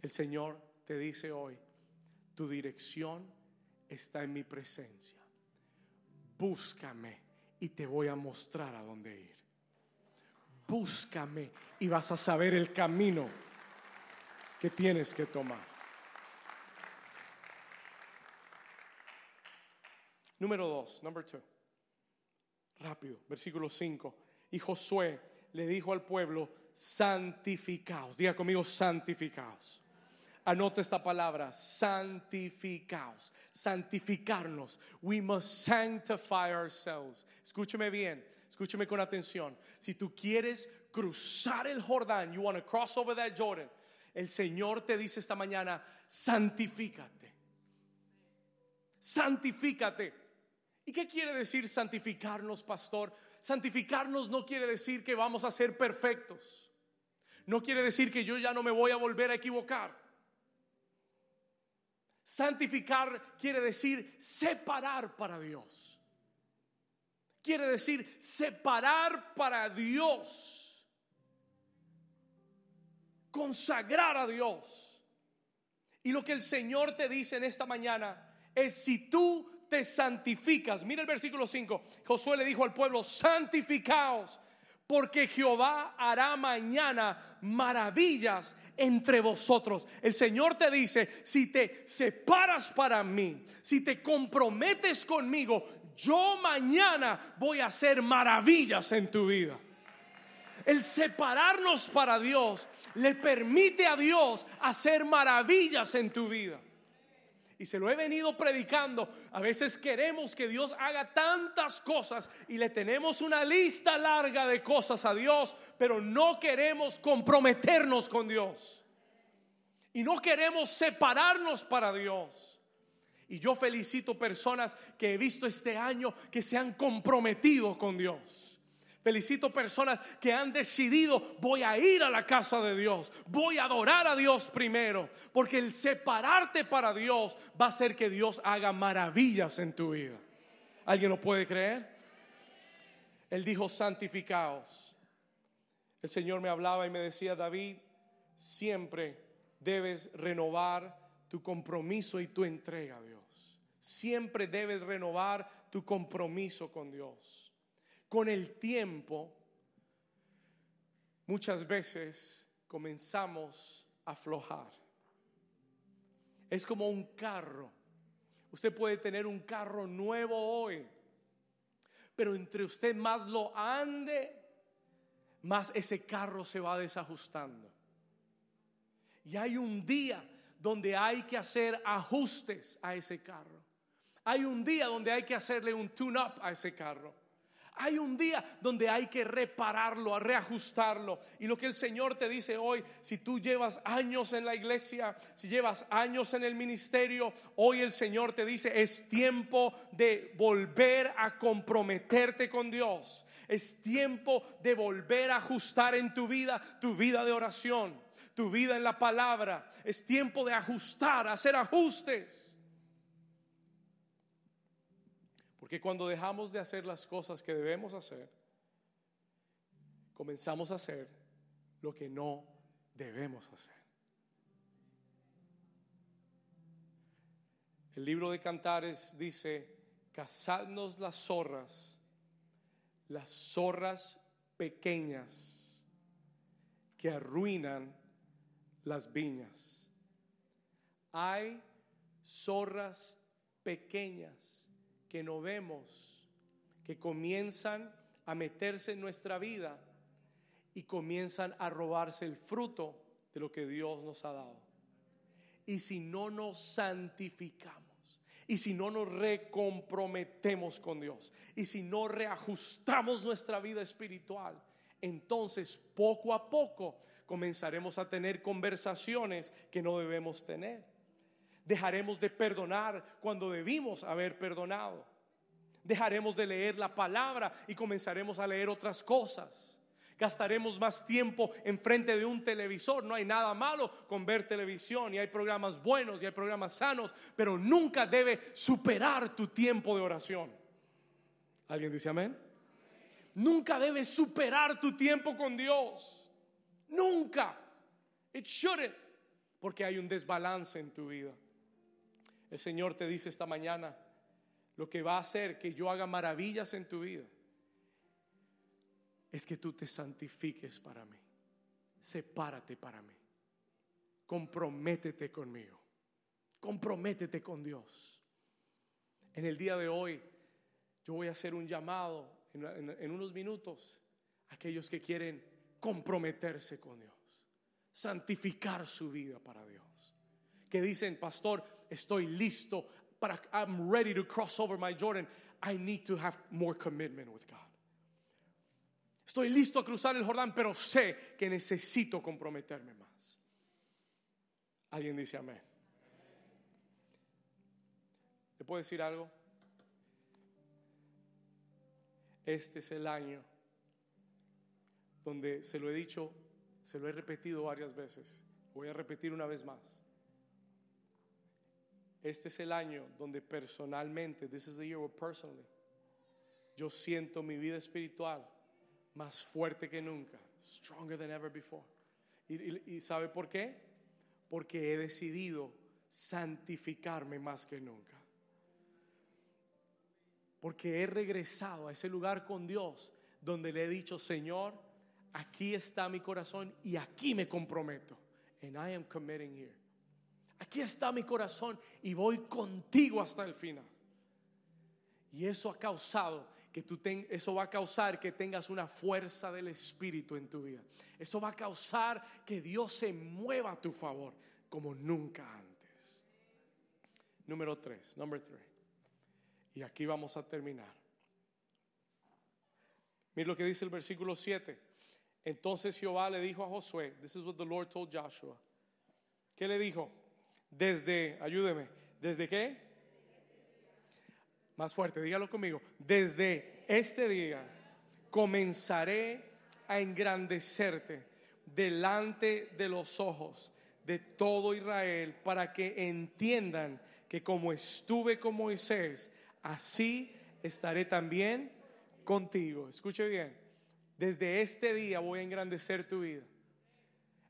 El Señor te dice hoy, tu dirección está en mi presencia. Búscame y te voy a mostrar a dónde ir. Búscame y vas a saber el camino que tienes que tomar. Número dos, number two. Rápido, versículo 5. Y Josué le dijo al pueblo, santificaos. Diga conmigo, santificaos. Anota esta palabra, santificaos, santificarnos. We must sanctify ourselves. Escúcheme bien, escúcheme con atención. Si tú quieres cruzar el Jordán, you want to cross over that Jordan, el Señor te dice esta mañana, santifícate. Santifícate. ¿Y qué quiere decir santificarnos, pastor? Santificarnos no quiere decir que vamos a ser perfectos. No quiere decir que yo ya no me voy a volver a equivocar. Santificar quiere decir separar para Dios. Quiere decir separar para Dios. Consagrar a Dios. Y lo que el Señor te dice en esta mañana es si tú te santificas. Mira el versículo 5. Josué le dijo al pueblo, santificaos, porque Jehová hará mañana maravillas entre vosotros. El Señor te dice, si te separas para mí, si te comprometes conmigo, yo mañana voy a hacer maravillas en tu vida. El separarnos para Dios le permite a Dios hacer maravillas en tu vida y se lo he venido predicando, a veces queremos que Dios haga tantas cosas y le tenemos una lista larga de cosas a Dios, pero no queremos comprometernos con Dios. Y no queremos separarnos para Dios. Y yo felicito personas que he visto este año que se han comprometido con Dios. Felicito personas que han decidido, voy a ir a la casa de Dios, voy a adorar a Dios primero, porque el separarte para Dios va a hacer que Dios haga maravillas en tu vida. ¿Alguien lo puede creer? Él dijo, santificaos. El Señor me hablaba y me decía, David, siempre debes renovar tu compromiso y tu entrega a Dios. Siempre debes renovar tu compromiso con Dios con el tiempo, muchas veces comenzamos a aflojar. Es como un carro. Usted puede tener un carro nuevo hoy, pero entre usted más lo ande, más ese carro se va desajustando. Y hay un día donde hay que hacer ajustes a ese carro. Hay un día donde hay que hacerle un tune-up a ese carro. Hay un día donde hay que repararlo, a reajustarlo. Y lo que el Señor te dice hoy, si tú llevas años en la iglesia, si llevas años en el ministerio, hoy el Señor te dice, es tiempo de volver a comprometerte con Dios. Es tiempo de volver a ajustar en tu vida, tu vida de oración, tu vida en la palabra. Es tiempo de ajustar, hacer ajustes. Porque cuando dejamos de hacer las cosas que debemos hacer, comenzamos a hacer lo que no debemos hacer. El libro de Cantares dice, cazadnos las zorras las zorras pequeñas que arruinan las viñas. Hay zorras pequeñas que no vemos, que comienzan a meterse en nuestra vida y comienzan a robarse el fruto de lo que Dios nos ha dado. Y si no nos santificamos, y si no nos recomprometemos con Dios, y si no reajustamos nuestra vida espiritual, entonces poco a poco comenzaremos a tener conversaciones que no debemos tener. Dejaremos de perdonar cuando debimos haber perdonado. Dejaremos de leer la palabra y comenzaremos a leer otras cosas. Gastaremos más tiempo enfrente de un televisor. No hay nada malo con ver televisión y hay programas buenos y hay programas sanos, pero nunca debe superar tu tiempo de oración. ¿Alguien dice amén? Nunca debe superar tu tiempo con Dios. Nunca. It shouldn't. Porque hay un desbalance en tu vida. El Señor te dice esta mañana, lo que va a hacer que yo haga maravillas en tu vida es que tú te santifiques para mí. Sepárate para mí. Comprométete conmigo. Comprométete con Dios. En el día de hoy yo voy a hacer un llamado en, unos minutos a aquellos que quieren comprometerse con Dios, santificar su vida para Dios. Que dicen, pastor, estoy listo para, I'm ready to cross over my Jordan. I need to have more commitment with God. Estoy listo a cruzar el Jordán, pero sé que necesito comprometerme más. ¿Alguien dice amén? ¿Le puedo decir algo? Este es el año donde se lo he dicho, se lo he repetido varias veces. Voy a repetir una vez más. Este es el año donde personalmente, this is the year where personally, yo siento mi vida espiritual más fuerte que nunca, stronger than ever before. ¿Y, sabe por qué? Porque he decidido santificarme más que nunca. Porque he regresado a ese lugar con Dios donde le he dicho, Señor, aquí está mi corazón y aquí me comprometo. And I am committing here. Aquí está mi corazón y voy contigo hasta el final. Y eso ha causado que tú ten, eso va a causar que tengas una fuerza del Espíritu en tu vida. Eso va a causar que Dios se mueva a tu favor como nunca antes. Número tres, number three. Y aquí vamos a terminar. Mira lo que dice el versículo 7. Entonces Jehová le dijo a Josué, this is what the Lord told Joshua. ¿Qué le dijo? Desde, ayúdeme, ¿desde qué? Más fuerte, dígalo conmigo. Desde este día comenzaré a engrandecerte delante de los ojos de todo Israel para que entiendan que como estuve con Moisés, así estaré también contigo. Escuche bien, desde este día voy a engrandecer tu vida.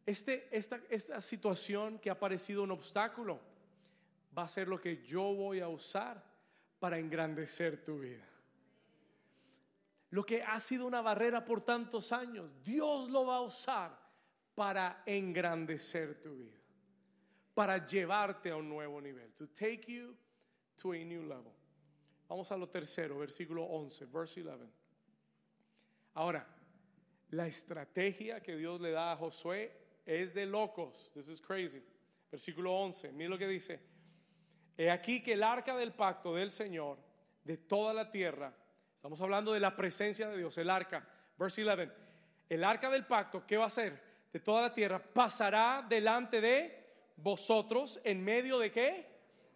Este, esta, esta situación que ha parecido un obstáculo va a ser lo que yo voy a usar para engrandecer tu vida. Lo que ha sido una barrera por tantos años, Dios lo va a usar para engrandecer tu vida, para llevarte a un nuevo nivel, to take you to a new level. Vamos a lo tercero, versículo 11, verse 11. Ahora, la estrategia que Dios le da a Josué es de locos. This is crazy. Versículo 11, mira lo que dice. He aquí que el arca del pacto del Señor de toda la tierra, estamos hablando de la presencia de Dios, el arca, verse 11, el arca del pacto, ¿qué va a hacer? De toda la tierra, pasará delante de vosotros en medio de qué?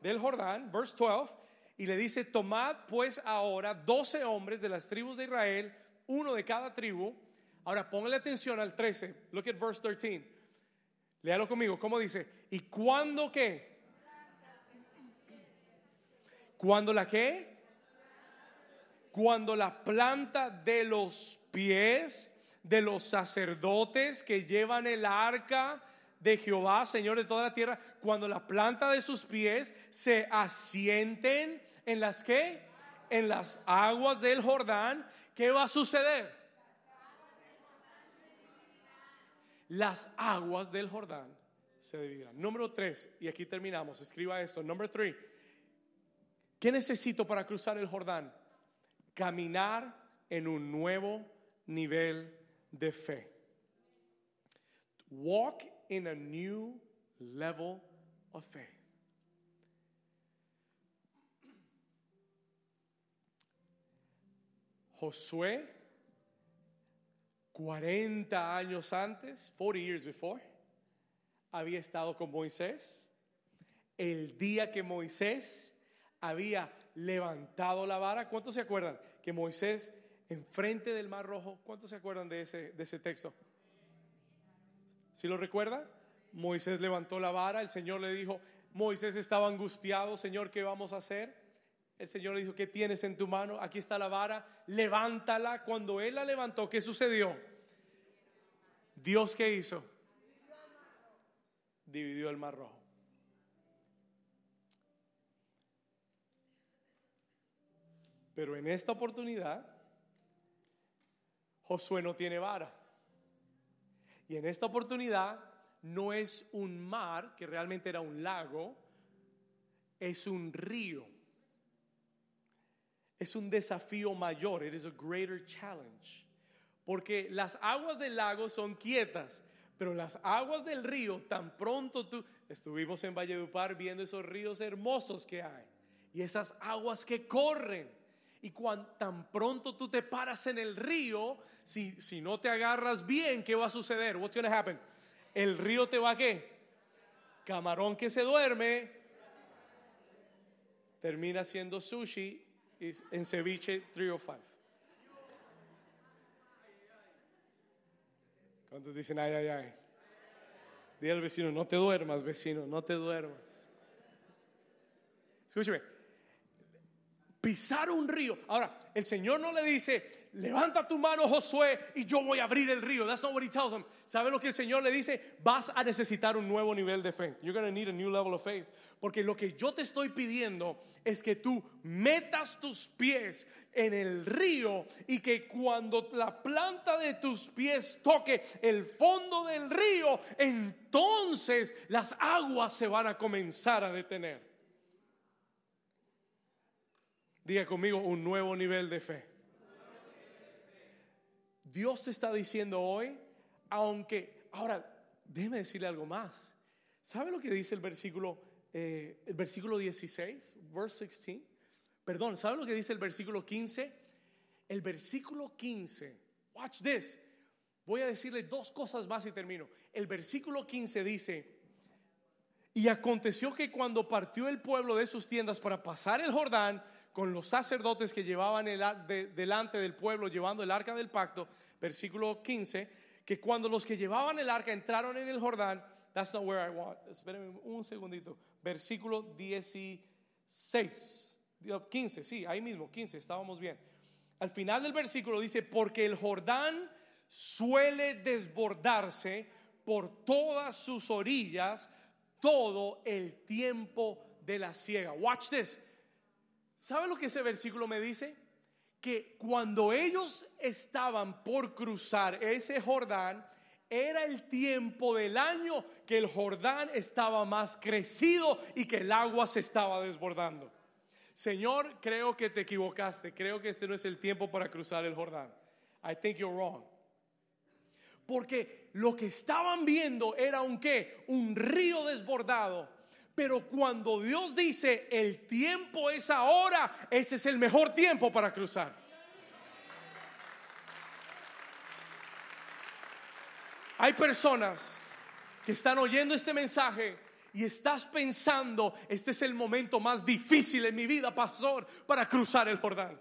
Del Jordán, verse 12, y le dice, tomad pues ahora doce hombres de las tribus de Israel, uno de cada tribu. Ahora póngale atención al 13, look at verse 13. Léalo conmigo, ¿cómo dice? ¿Y cuándo qué? Cuando la qué? Cuando la planta de los pies de los sacerdotes que llevan el arca de Jehová, Señor de toda la tierra, cuando la planta de sus pies se asienten en las que? En las aguas del Jordán, ¿qué va a suceder? Las aguas del Jordán se dividirán. Número tres, y aquí terminamos, escriba esto. Número tres, ¿qué necesito para cruzar el Jordán? Caminar en un nuevo nivel de fe. Walk in a new level of faith. Josué, 40 años antes, 40 years before, había estado con Moisés. El día que Moisés había levantado la vara, ¿cuántos se acuerdan? Que Moisés enfrente del Mar Rojo, ¿cuántos se acuerdan de ese, de ese texto? ¿Si lo recuerda? Moisés levantó la vara, el Señor le dijo, Moisés estaba angustiado, Señor, ¿qué vamos a hacer? El Señor le dijo, ¿qué tienes en tu mano? Aquí está la vara, levántala. Cuando él la levantó, ¿qué sucedió? Dios qué hizo? Dividió el mar rojo. Pero en esta oportunidad, Josué no tiene vara. Y en esta oportunidad no es un mar, que realmente era un lago, es un río. Es un desafío mayor, it is a greater challenge. Porque las aguas del lago son quietas, pero las aguas del río, tan pronto tú, estuvimos en Valledupar viendo esos ríos hermosos que hay, y esas aguas que corren. Y cuando tan pronto tú te paras en el río, si, si no te agarras bien, ¿qué va a suceder? What's going to happen? El río te va a qué? Camarón que se duerme termina siendo sushi en ceviche 305. ¿Cuántos dicen ay, ay, ay? Dile al vecino, no te duermas, vecino, no te duermas. Escúcheme, pisar un río. Ahora, el Señor no le dice, levanta tu mano Josué y yo voy a abrir el río. That's not what he tells him. ¿Sabe lo que el Señor le dice? Vas a necesitar un nuevo nivel de fe. You're going to need a new level of faith. Porque lo que yo te estoy pidiendo es que tú metas tus pies en el río y que cuando la planta de tus pies toque el fondo del río, entonces las aguas se van a comenzar a detener. Diga conmigo un nuevo nivel de fe. Dios te está diciendo hoy, aunque, ahora, déjeme decirle algo más. ¿Sabe lo que dice el versículo, eh, el versículo 16, verse 16? Perdón, ¿sabe lo que dice el versículo 15? El versículo 15, watch this. Voy a decirle dos cosas más y termino. El versículo 15 dice, y aconteció que cuando partió el pueblo de sus tiendas para pasar el Jordán, con los sacerdotes que llevaban el, delante del pueblo llevando el arca del pacto, versículo 15, que cuando los que llevaban el arca entraron en el Jordán, that's not where I want, espérenme un segundito, versículo 16, 15, sí, ahí mismo, 15, estábamos bien. Al final del versículo dice, porque el Jordán suele desbordarse por todas sus orillas todo el tiempo de la ciega. Watch this. ¿Sabe lo que ese versículo me dice? Que cuando ellos estaban por cruzar ese Jordán, era el tiempo del año que el Jordán estaba más crecido y que el agua se estaba desbordando. Señor, creo que te equivocaste. Creo que este no es el tiempo para cruzar el Jordán. I think you're wrong. Porque lo que estaban viendo era un? Un río desbordado pero cuando Dios dice el tiempo es ahora, ese es el mejor tiempo para cruzar. Hay personas que están oyendo este mensaje y estás pensando, este es el momento más difícil en mi vida, pastor, para cruzar el Jordán.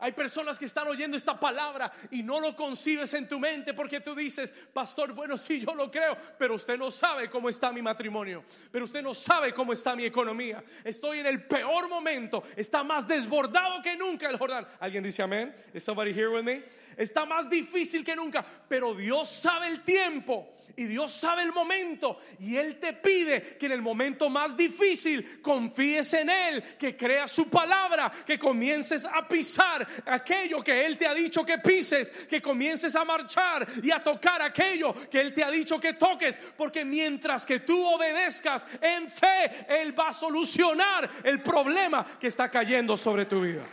Hay personas que están oyendo esta palabra y no lo concibes en tu mente porque tú dices, pastor, bueno, sí, yo lo creo, pero usted no sabe cómo está mi matrimonio, pero usted no sabe cómo está mi economía. Estoy en el peor momento, está más desbordado que nunca el Jordán. ¿Alguien dice amén? ¿Is somebody here with me? Está más difícil que nunca, pero Dios sabe el tiempo y Dios sabe el momento y Él te pide que en el momento más difícil confíes en Él, que creas su palabra, que comiences a pisar aquello que Él te ha dicho que pises, que comiences a marchar y a tocar aquello que Él te ha dicho que toques, porque mientras que tú obedezcas en fe, Él va a solucionar el problema que está cayendo sobre tu vida.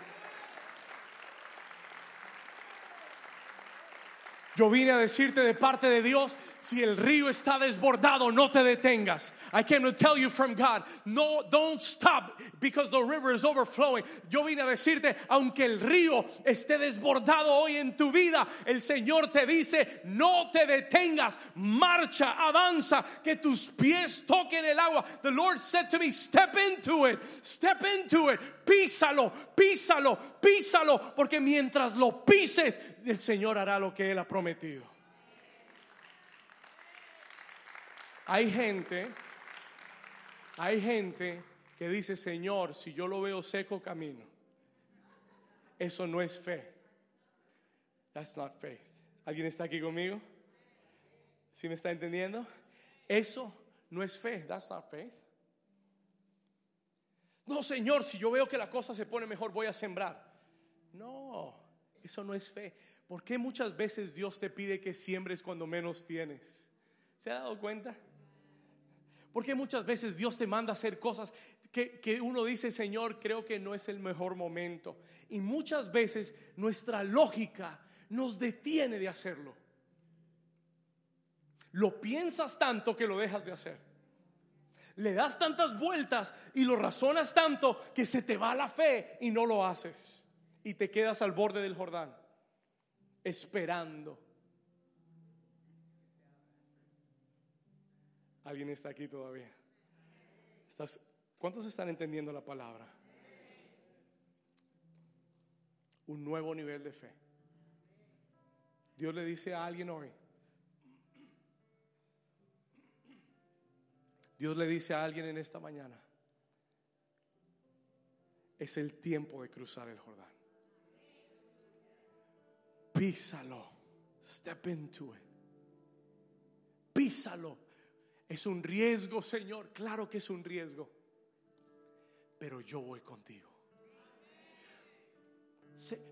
Yo vine a decirte de parte de Dios, si el río está desbordado, no te detengas. I came to tell you from God, no, don't stop because the river is overflowing. Yo vine a decirte, aunque el río esté desbordado hoy en tu vida, el Señor te dice, no te detengas, marcha, avanza, que tus pies toquen el agua. The Lord said to me, step into it, step into it, písalo, písalo, písalo, porque mientras lo pises, el Señor hará lo que Él ha prometido. Hay gente, hay gente que dice, Señor, si yo lo veo seco, camino. Eso no es fe. That's not faith. ¿Alguien está aquí conmigo? ¿Sí me está entendiendo? Eso no es fe. That's not faith. No, Señor, si yo veo que la cosa se pone mejor, voy a sembrar. No, eso no es fe. ¿Por qué muchas veces Dios te pide que siembres cuando menos tienes? ¿Se ha dado cuenta? Porque muchas veces Dios te manda a hacer cosas que, que, uno dice, Señor, creo que no es el mejor momento. Y muchas veces nuestra lógica nos detiene de hacerlo. Lo piensas tanto que lo dejas de hacer. Le das tantas vueltas y lo razonas tanto que se te va la fe y no lo haces. Y te quedas al borde del Jordán, esperando ¿Alguien está aquí todavía? ¿Estás, ¿Cuántos están entendiendo la palabra? Un nuevo nivel de fe. Dios le dice a alguien hoy. Dios le dice a alguien en esta mañana. Es el tiempo de cruzar el Jordán. Písalo. Step into it. Písalo. Es un riesgo, Señor. Claro que es un riesgo. Pero yo voy contigo.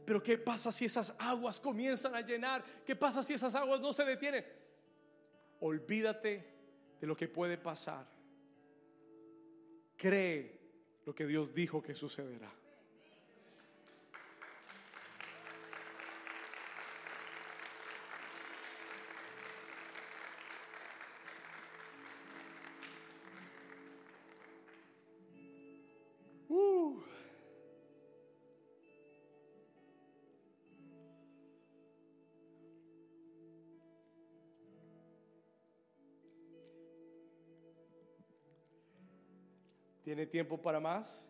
Pero ¿qué pasa si esas aguas comienzan a llenar? ¿Qué pasa si esas aguas no se detienen? Olvídate de lo que puede pasar. Cree lo que Dios dijo que sucederá. ¿Tiene tiempo para más?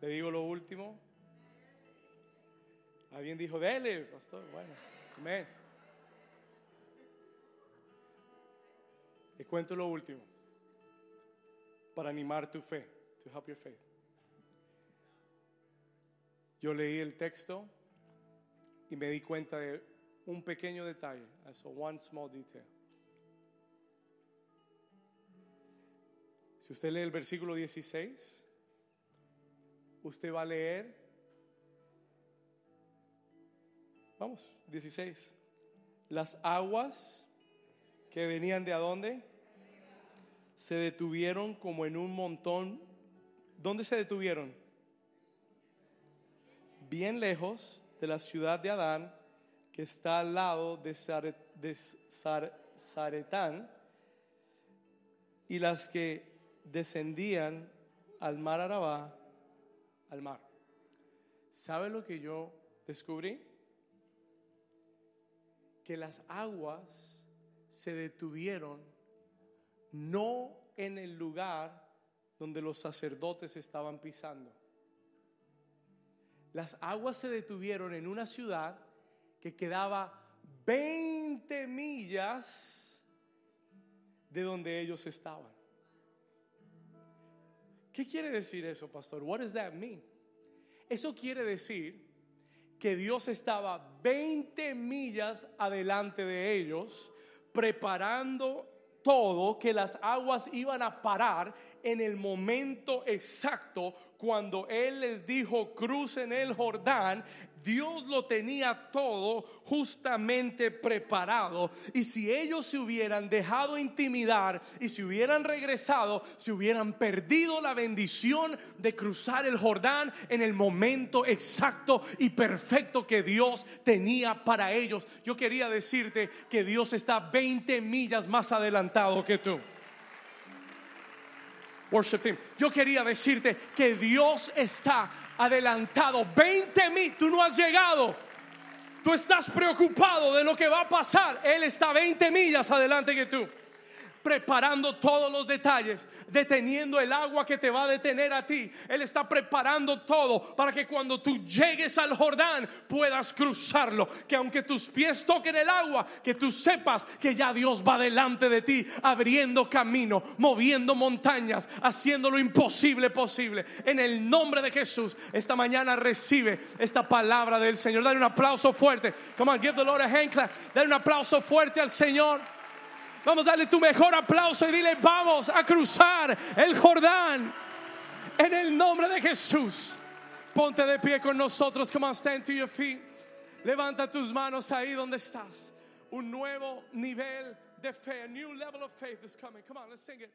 Le digo lo último. Alguien dijo, dele, pastor. Bueno, amén. Le cuento lo último para animar tu fe, to help your faith. Yo leí el texto y me di cuenta de un pequeño detalle, so one small detail. Si usted lee el versículo 16, usted va a leer, vamos, 16, las aguas que venían de adónde se detuvieron como en un montón. ¿Dónde se detuvieron? Bien lejos de la ciudad de Adán, que está al lado de, Zaretán, y las que descendían al mar Arabá, al mar. ¿Sabe lo que yo descubrí? Que las aguas se detuvieron no en el lugar donde los sacerdotes estaban pisando. Las aguas se detuvieron en una ciudad que quedaba 20 millas de donde ellos estaban. ¿Qué quiere decir eso, pastor? What does that mean? Eso quiere decir que Dios estaba 20 millas adelante de ellos, preparando todo, que las aguas iban a parar en el momento exacto cuando Él les dijo crucen el Jordán, Dios lo tenía todo justamente preparado. Y si ellos se hubieran dejado intimidar y si hubieran regresado, se hubieran perdido la bendición de cruzar el Jordán en el momento exacto y perfecto que Dios tenía para ellos. Yo quería decirte que Dios está 20 millas más adelantado que tú. Worship team. Yo quería decirte que Dios está adelantado. 20 mil, tú no has llegado. Tú estás preocupado de lo que va a pasar. Él está 20 millas adelante que tú preparando todos los detalles, deteniendo el agua que te va a detener a ti. Él está preparando todo para que cuando tú llegues al Jordán puedas cruzarlo. Que aunque tus pies toquen el agua, que tú sepas que ya Dios va delante de ti, abriendo camino, moviendo montañas, haciendo lo imposible posible. En el nombre de Jesús, esta mañana recibe esta palabra del Señor. Dale un aplauso fuerte. Come on, give the Lord a hand clap. Dale un aplauso fuerte al Señor. Vamos a darle tu mejor aplauso y dile, vamos a cruzar el Jordán en el nombre de Jesús. Ponte de pie con nosotros. Come on, stand to your feet. Levanta tus manos ahí donde estás. Un nuevo nivel de fe. A new level of faith is coming. Come on, let's sing it.